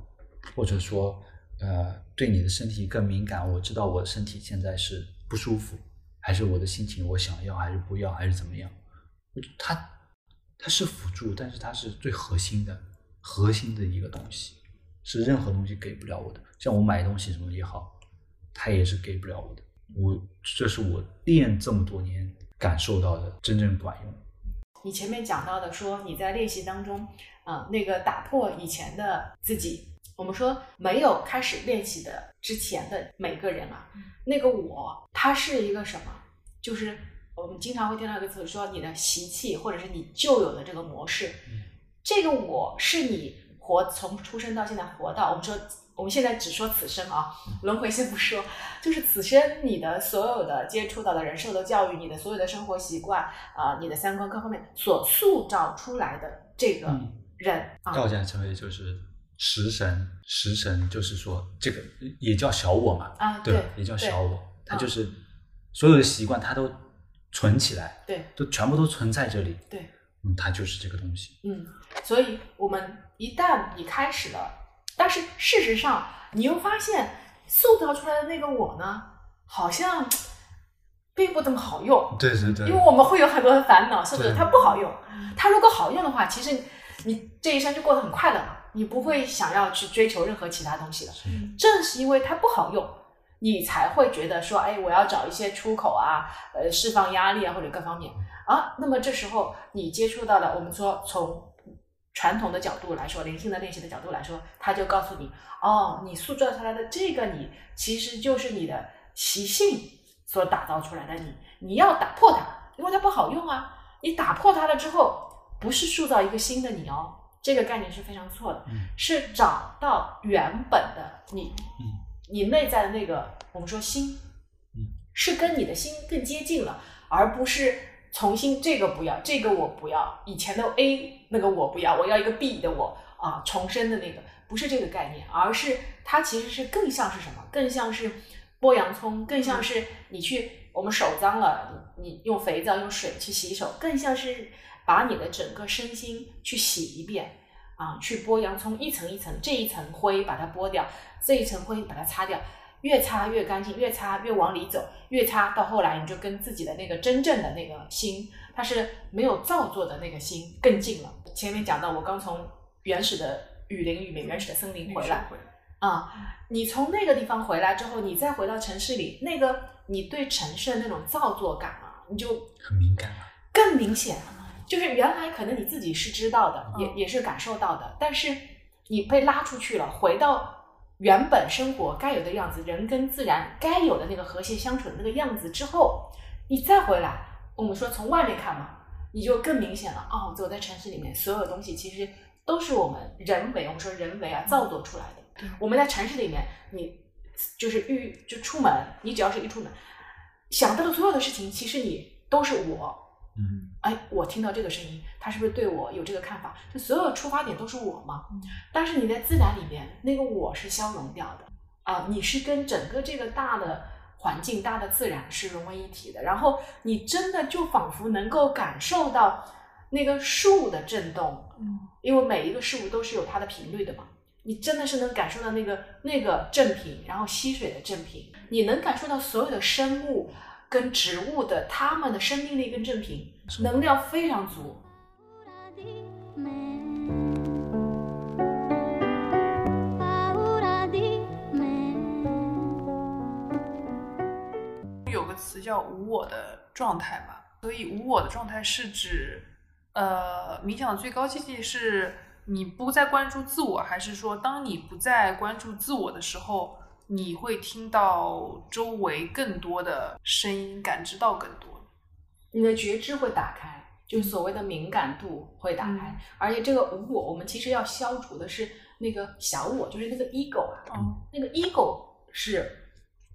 或者说呃对你的身体更敏感。我知道我的身体现在是不舒服，还是我的心情我想要还是不要还是怎么样？它它是辅助，但是它是最核心的核心的一个东西，是任何东西给不了我的。像我买东西什么也好，它也是给不了我的。我这是我练这么多年感受到的真正管用。你前面讲到的说你在练习当中，啊、那个打破以前的自己。我们说没有开始练习的之前的每个人啊，那个我，他是一个什么？就是我们经常会听到一个词说你的习气，或者是你旧有的这个模式。这个我是你活从出生到现在活到，我们说我们现在只说此生啊，轮回先不说，就是此生你的所有的接触到的人受的教育，你的所有的生活习惯啊、你的三观各方面所塑造出来的这个嗯人、啊，道家称为就是食神，食神就是说这个也叫小我嘛，啊，对？对，也叫小我，它就是所有的习惯它都存起来，对都全部都存在这里，对，嗯，它就是这个东西。嗯，所以我们一旦你开始了，但是事实上你又发现塑造出来的那个我呢，好像并不怎么好用，对对对因为我们会有很多的烦恼，是不是？它不好用。它如果好用的话，其实你这一生就过得很快乐了，你不会想要去追求任何其他东西了。正是因为它不好用，你才会觉得说，哎，我要找一些出口啊，呃，释放压力啊，或者各方面啊。那么这时候你接触到了，我们说从传统的角度来说，灵性的练习的角度来说，他就告诉你，哦，你塑造出来的这个你，其实就是你的习性所打造出来的你，你要打破它，因为它不好用啊。你打破它了之后，不是塑造一个新的你哦，这个概念是非常错的，嗯。是找到原本的你，嗯。你内在的那个我们说心，嗯，是跟你的心更接近了，而不是重新这个不要，这个我不要，以前的 A 那个我不要，我要一个 B 的我啊，重生的那个不是这个概念，而是它其实是更像是什么？更像是剥洋葱，更像是你去我们手脏了，你你用肥皂用水去洗手，更像是把你的整个身心去洗一遍。啊，去剥洋葱，一层一层，这一层灰把它剥掉，这一层灰把它擦掉，越擦越干净，越擦越往里走，越擦到后来你就跟自己的那个真正的那个心，它是没有造作的那个心更近了。前面讲到，我刚从原始的雨林里面、原始的森林回来，啊、你从那个地方回来之后，你再回到城市里，那个你对城市的那种造作感啊，你就很敏感了。更明显了。就是原来可能你自己是知道的，嗯也也是感受到的，但是你被拉出去了，回到原本生活该有的样子，人跟自然该有的那个和谐相处的那个样子之后，你再回来，我们说从外面看嘛，你就更明显了。哦，走在城市里面，所有东西其实都是我们人为，我们说人为啊造作出来的。我们在城市里面，你就是遇就出门，你只要是一出门，想到的所有的事情，其实你都是我。嗯哎，我听到这个声音，他是不是对我有这个看法？就所有出发点都是我嘛。嗯但是你在自然里面，那个我是消融掉的啊，你是跟整个这个大的环境、大的自然是融为一体的。然后你真的就仿佛能够感受到那个树的震动，嗯因为每一个事物都是有它的频率的嘛。你真的是能感受到那个那个振频，然后溪水的振频，你能感受到所有的生物跟植物的它们的生命力跟正品，能量非常足。有个词叫无我的状态嘛，所以无我的状态是指，呃，冥想的最高境界是你不再关注自我，还是说当你不再关注自我的时候，你会听到周围更多的声音，感知到更多。你的觉知会打开，就是所谓的敏感度会打开，嗯。而且这个无我，我们其实要消除的是那个小我，就是那个 ego 啊，嗯那个 ego 是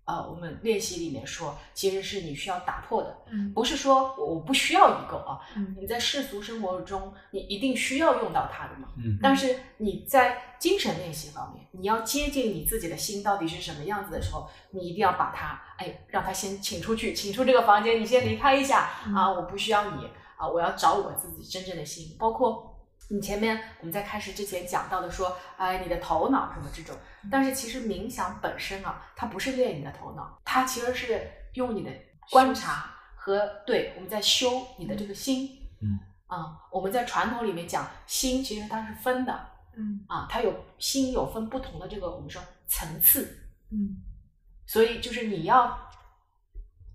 呃，我们练习里面说，其实是你需要打破的，嗯。不是说我不需要 ego 啊，嗯。你在世俗生活中你一定需要用到它的嘛，嗯但是你在精神练习方面，你要接近你自己的心到底是什么样子的时候，你一定要把它，哎，让它先请出去，请出这个房间，你先离开一下、嗯。啊，我不需要你啊，我要找我自己真正的心，包括。你前面我们在开始之前讲到的说，哎，你的头脑什么这种，但是其实冥想本身啊，它不是练你的头脑，它其实是用你的观察和对我们在修你的这个心。嗯。啊、我们在传统里面讲心，其实它是分的，嗯。啊，它有心有分不同的这个我们说层次，嗯。所以就是你要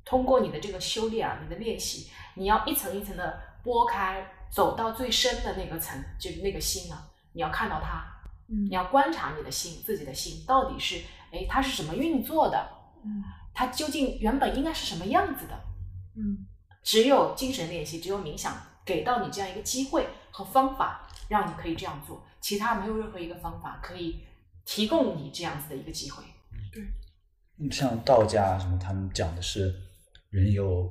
通过你的这个修炼啊，你的练习，你要一层一层的剥开，走到最深的那个层，就是那个心啊，你要看到它，嗯你要观察你的心，自己的心到底是，哎，它是什么运作的，嗯它究竟原本应该是什么样子的？嗯只有精神练习，只有冥想给到你这样一个机会和方法，让你可以这样做，其他没有任何一个方法可以提供你这样子的一个机会。对像道家啊什么，他们讲的是人有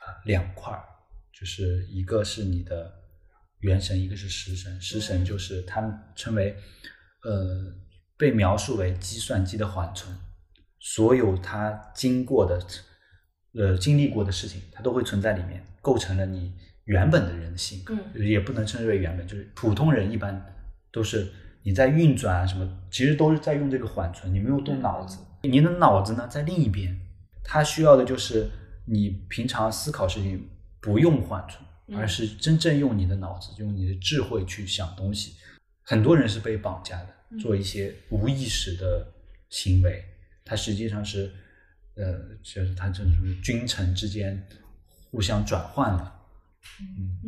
啊、两块儿，就是一个是你的元神，一个是食神。食神就是他们称为呃被描述为计算机的缓存，所有它经过的呃经历过的事情，它都会存在里面，构成了你原本的人性。嗯就是也不能称之为原本，就是普通人一般都是你在运转啊什么，其实都是在用这个缓存，你没有动脑子。你的脑子呢在另一边，它需要的就是你平常思考事情不用缓存，嗯。而是真正用你的脑子，用你的智慧去想东西。很多人是被绑架的，嗯。做一些无意识的行为，它实际上是，呃，就是它这种君臣之间互相转换了。嗯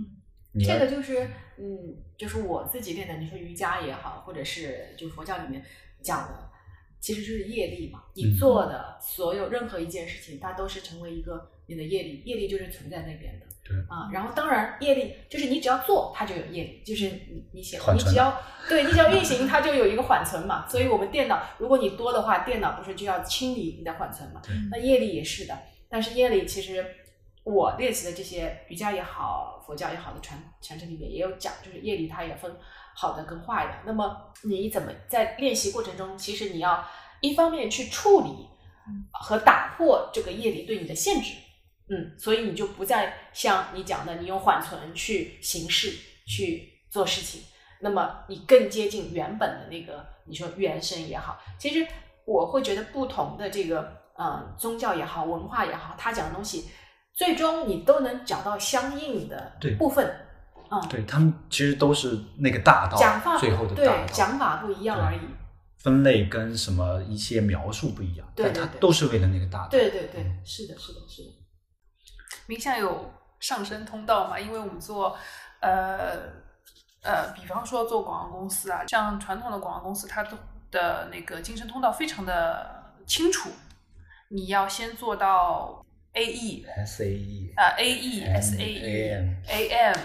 嗯，这个就是，嗯，就是我自己练的，你说瑜伽也好，或者是就佛教里面讲的，其实就是业力嘛。你嗯做的所有任何一件事情，它都是成为一个你的业力，业力就是存在那边的。对啊，然后当然业力就是你只要做，它就有业力，就是你你写你只要对你只要运行，它就有一个缓存嘛。所以我们电脑，如果你多的话，电脑不是就要清理你的缓存嘛？那业力也是的，但是业力其实我练习的这些瑜伽也好，佛教也好的传传承里面也有讲，就是业力它也分好的跟坏的。那么你怎么在练习过程中，其实你要一方面去处理和打破这个业力对你的限制，嗯，所以你就不再像你讲的，你用缓存去行事去做事情，那么你更接近原本的那个，你说原生也好，其实我会觉得不同的这个呃宗教也好，文化也好，他讲的东西，最终你都能找到相应的对。部分，嗯，对他们其实都是那个大道，讲法最后的大对道，讲法不一样而已，分类跟什么一些描述不一样，对对对。都是为了那个大道。对对对，是的，是的，是的，冥想有上升通道嘛？因为我们做呃呃，比方说做广告公司啊，像传统的广告公司，它都的那个晋升通道非常的清楚，你要先做到 A E S A E 啊 A E S A E AM A M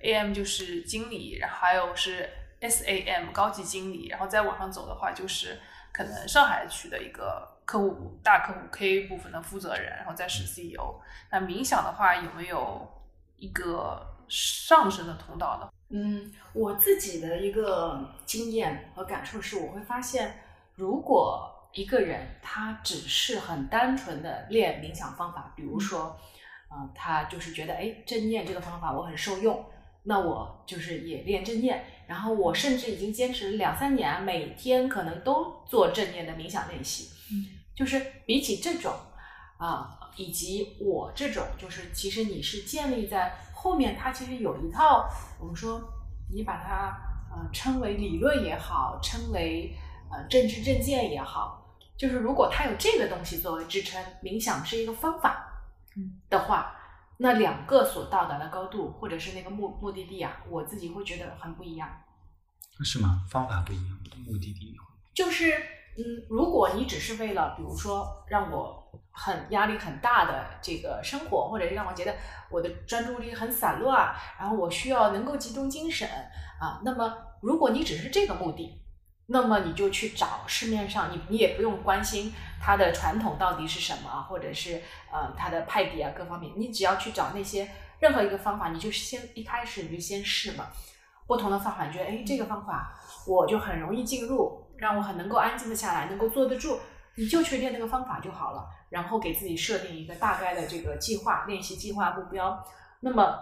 A M 就是经理，然后还有是 S A M 高级经理，然后再往上走的话，就是可能上海区的一个客户大客户 K 部分的负责人，然后再是 CEO。那冥想的话，有没有一个上升的通道呢？嗯，我自己的一个经验和感受是，我会发现，如果一个人他只是很单纯的练冥想方法，比如说，呃，他就是觉得，哎，正念这个方法我很受用，那我就是也练正念，然后我甚至已经坚持两三年，每天可能都做正念的冥想练习。嗯。就是比起这种啊、以及我这种，就是其实你是建立在后面，它其实有一套，我们说你把它呃称为理论也好，称为呃政治正见也好，就是如果他有这个东西作为支撑，冥想是一个方法嗯的话，那两个所到达的高度或者是那个目目的地啊，我自己会觉得很不一样。是吗？方法不一样，目的地就是嗯，如果你只是为了，比如说让我很压力很大的这个生活，或者是让我觉得我的专注力很散乱，然后我需要能够集中精神啊，那么如果你只是这个目的，那么你就去找市面上，你你也不用关心它的传统到底是什么，或者是呃它的派别啊各方面，你只要去找那些任何一个方法，你就先一开始你就先试嘛，不同的方法，你觉得哎这个方法我就很容易进入，让我很能够安静的下来，能够坐得住，你就去练那个方法就好了。然后给自己设定一个大概的这个计划、练习计划目标，那么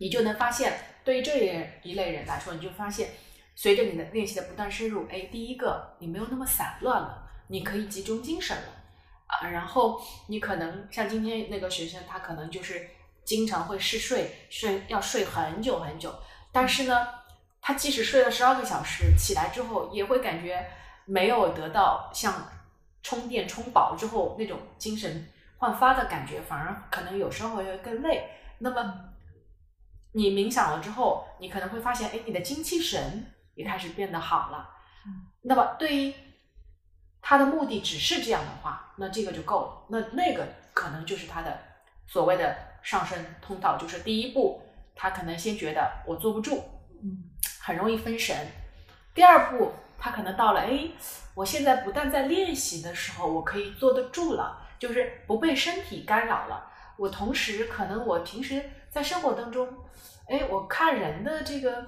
你就能发现，对于这一类人来说，你就发现，随着你的练习的不断深入，哎，第一个你没有那么散乱了，你可以集中精神了啊。然后你可能像今天那个学生，他可能就是经常会嗜睡，睡要睡很久很久，但是呢，他即使睡了十二个小时，起来之后也会感觉没有得到像充电充饱之后那种精神焕发的感觉，反而可能有时候会更累。那么你冥想了之后，你可能会发现，哎，你的精气神也开始变得好了。那么对于他的目的只是这样的话，那这个就够了。那那个可能就是他的所谓的上升通道，就是第一步，他可能先觉得我坐不住，嗯很容易分神。第二步，他可能到了，哎，我现在不但在练习的时候，我可以坐得住了，就是不被身体干扰了。我同时可能我平时在生活当中，哎，我看人的这个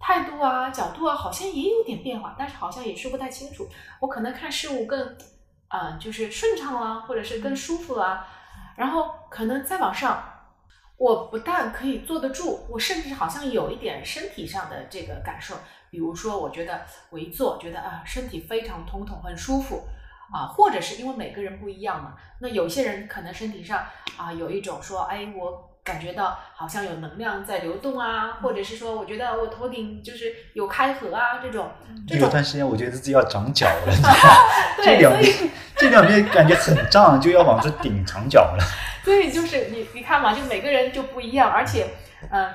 态度啊、角度啊，好像也有点变化，但是好像也说不太清楚。我可能看事物更，嗯、就是顺畅啦，或者是更舒服啦。然后可能再往上，我不但可以坐得住，我甚至好像有一点身体上的这个感受。比如说，我觉得我一坐，觉得啊身体非常通透，很舒服啊，或者是因为每个人不一样嘛，那有些人可能身体上啊有一种说，哎，我感觉到好像有能量在流动啊，或者是说，我觉得我头顶就是有开合啊这种这种有段时间我觉得自己要长脚了，<laughs> 这，两边这两边感觉很胀，就要往这顶长脚了。<laughs> 所以就是你你看嘛，就每个人就不一样，而且，嗯、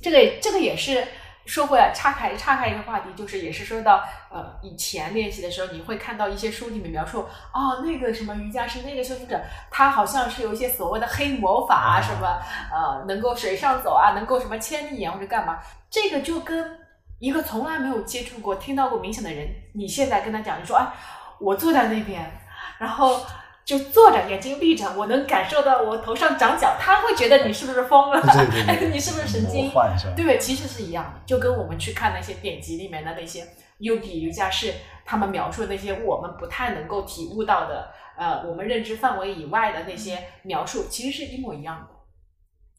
这个这个也是说回来岔开岔开一个话题，就是也是说到呃以前练习的时候，你会看到一些书里面描述，哦那个什么瑜伽师那个修行者，他好像是有一些所谓的黑魔法啊，什么呃能够水上走啊，能够什么千里眼或者干嘛，这个就跟一个从来没有接触过、听到过冥想的人，你现在跟他讲，你说哎，我坐在那边，然后就坐着，眼睛闭着，我能感受到我头上长角，他会觉得你是不是疯了？对对对，<laughs> 你是不是神经？对，其实是一样的，就跟我们去看那些典籍里面的那些 yogi 瑜伽士，他们描述的那些我们不太能够体悟到的，呃，我们认知范围以外的那些描述，其实是一模一样的。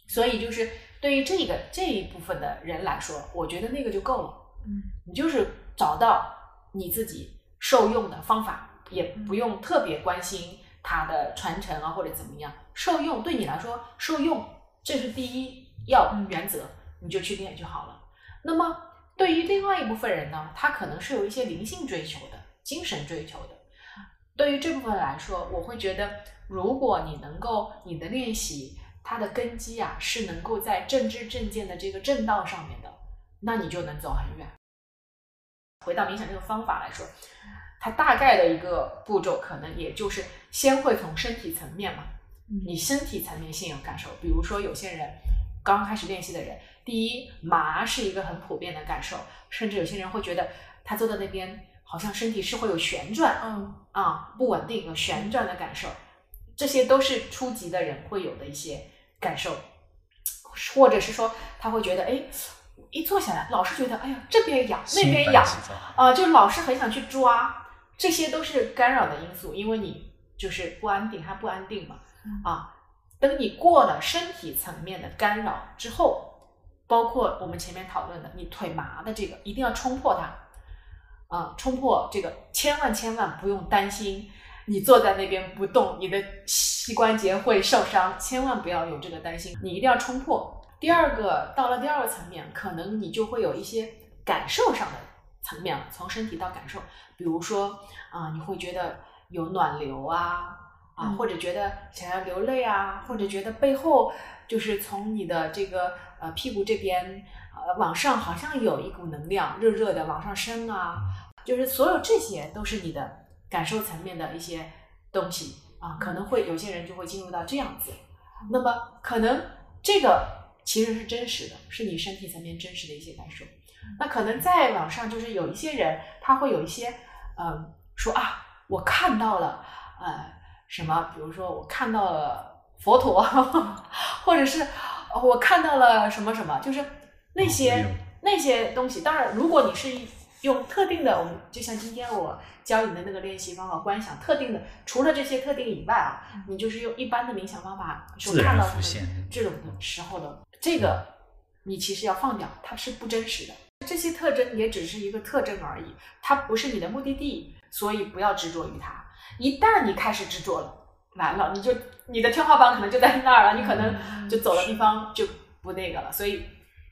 所以就是对于这个这一部分的人来说，我觉得那个就够了。嗯，你就是找到你自己受用的方法，也不用特别关心它的传承啊或者怎么样。受用对你来说受用，这是第一要原则，你就去练就好了。那么对于另外一部分人呢，他可能是有一些灵性追求的、精神追求的。对于这部分来说，我会觉得，如果你能够你的练习，它的根基啊是能够在正知正见的这个正道上面的，那你就能走很远。回到冥想这个方法来说，它大概的一个步骤可能也就是先会从身体层面嘛，你身体层面先有感受。比如说有些人刚开始练习的人，第一麻是一个很普遍的感受，甚至有些人会觉得他坐在那边好像身体是会有旋转嗯啊，不稳定有旋转的感受，这些都是初级的人会有的一些感受，或者是说他会觉得，哎，一坐下来老是觉得，哎呀这边痒那边痒啊、就老是很想去抓，这些都是干扰的因素，因为你就是不安定，它不安定嘛啊。等你过了身体层面的干扰之后，包括我们前面讨论的，你腿麻的这个，一定要冲破它，啊，冲破这个，千万千万不用担心，你坐在那边不动，你的膝关节会受伤，千万不要有这个担心，你一定要冲破。第二个，到了第二个层面，可能你就会有一些感受上的层面了，从身体到感受，比如说啊、你会觉得有暖流啊，啊，嗯。或者觉得想要流泪啊，或者觉得背后就是从你的这个呃屁股这边呃往上好像有一股能量热热的往上升啊，就是所有这些都是你的感受层面的一些东西啊，可能会有些人就会进入到这样子，那么可能这个其实是真实的，是你身体层面真实的一些感受。那可能在网上就是有一些人他会有一些呃说啊，我看到了呃什么，比如说我看到了佛陀，<laughs> 或者是呃我看到了什么什么，就是那哦些、那些东西。当然，如果你是用特定的，我们就像今天我教你的那个练习方法观想，特定的，除了这些特定以外啊，你就是用一般的冥想方法，就看到浮现这种的时候的这个，你其实要放掉，它是不真实的。这些特征也只是一个特征而已，它不是你的目的地，所以不要执着于它。一旦你开始执着了，完了，你就你的天花板可能就在那儿了，你可能就走的地方就不那个了。所以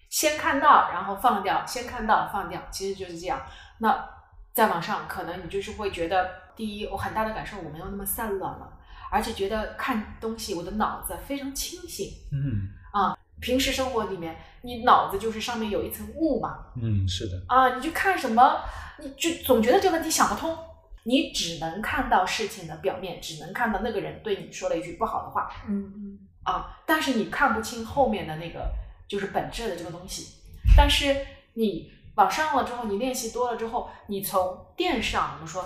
先看到，然后放掉，先看到放掉，其实就是这样。那再往上，可能你就是会觉得，第一，我很大的感受我没有那么散乱了，而且觉得看东西我的脑子非常清醒。嗯平时生活里面，你脑子就是上面有一层雾嘛，嗯，是的，啊，你去看什么，你就总觉得这个问题想不通，你只能看到事情的表面，只能看到那个人对你说了一句不好的话。嗯嗯。啊，但是你看不清后面的那个就是本质的这个东西。但是你往上了之后，你练习多了之后，你从电上我们说，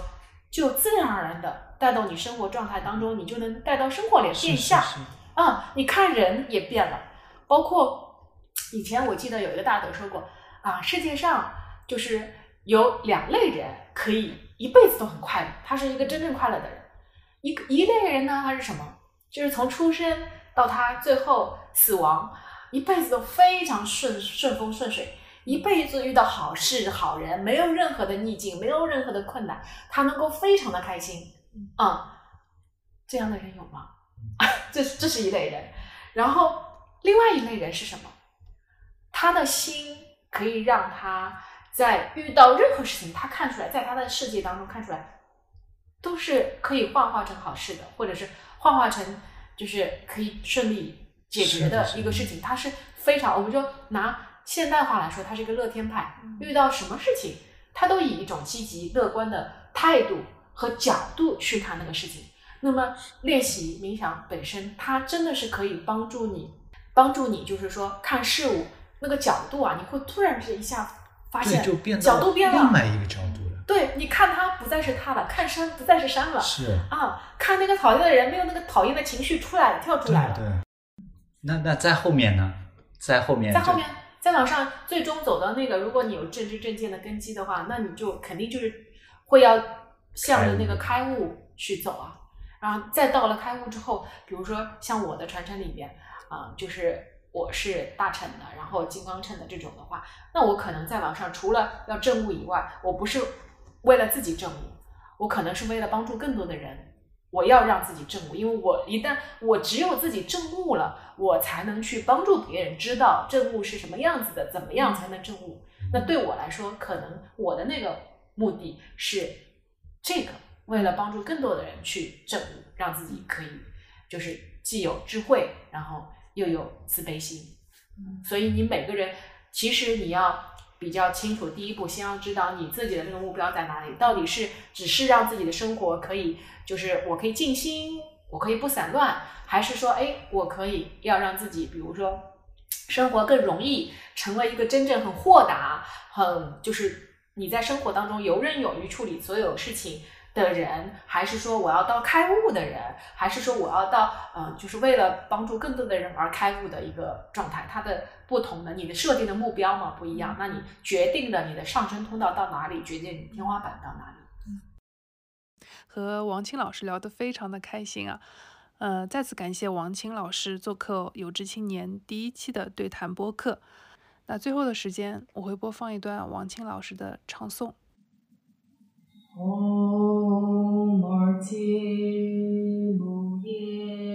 就自然而然的带到你生活状态当中，你就能带到生活里是是变下。是，啊，你看人也变了，包括以前我记得有一个大德说过啊，世界上就是有两类人可以一辈子都很快乐，他是一个真正快乐的人。一个一类人呢，他是什么？就是从出生到他最后死亡，一辈子都非常顺顺风顺水，一辈子遇到好事好人，没有任何的逆境，没有任何的困难，他能够非常的开心。啊、这样的人有吗？<laughs> 这是这是一类人，然后另外一类人是什么？他的心可以让他在遇到任何事情，他看出来，在他的世界当中看出来，都是可以幻化成好事的，或者是幻化成就是可以顺利解决的一个事情。他是非常，我们就拿现代化来说，他是一个乐天派，遇到什么事情，他都以一种积极乐观的态度和角度去看那个事情。那么练习冥想本身，它真的是可以帮助你，帮助你就是说看事物那个角度啊，你会突然之间一下发，现角度变了另，外一个角度了，对，你看它不再是它了，看山不再是山了是，啊，看那个讨厌的人没有那个讨厌的情绪出来了，跳出来了。对。那那在后面呢？在后面在后面，再往上最终走到那个，如果你有正知正见的根基的话，那你就肯定就是会要向着那个开悟去走啊。然后再到了开悟之后，比如说像我的传承里面啊、就是我是大乘的，然后金刚乘的这种的话，那我可能在网上除了要证悟以外，我不是为了自己证悟，我可能是为了帮助更多的人。我要让自己证悟，因为我一旦我只有自己证悟了，我才能去帮助别人知道证悟是什么样子的，怎么样才能证悟。那对我来说，可能我的那个目的是这个，为了帮助更多的人去证悟，让自己可以就是既有智慧，然后又有慈悲心。所以你每个人，其实你要比较清楚，第一步先要知道你自己的那个目标在哪里，到底是只是让自己的生活可以，就是我可以静心，我可以不散乱，还是说，哎，我可以要让自己，比如说生活更容易，成为一个真正很豁达、很就是你在生活当中游刃有余处理所有事情的人，还是说我要到开悟的人，还是说我要到呃，就是为了帮助更多的人而开悟的一个状态？它的不同的，你的设定的目标嘛不一样，那你决定了你的上升通道到哪里，决定你天花板到哪里。和王青老师聊得非常的开心啊，呃，再次感谢王青老师做客《有志青年》第一期的对谈播客。那最后的时间，我会播放一段王青老师的唱诵。oh Buddha.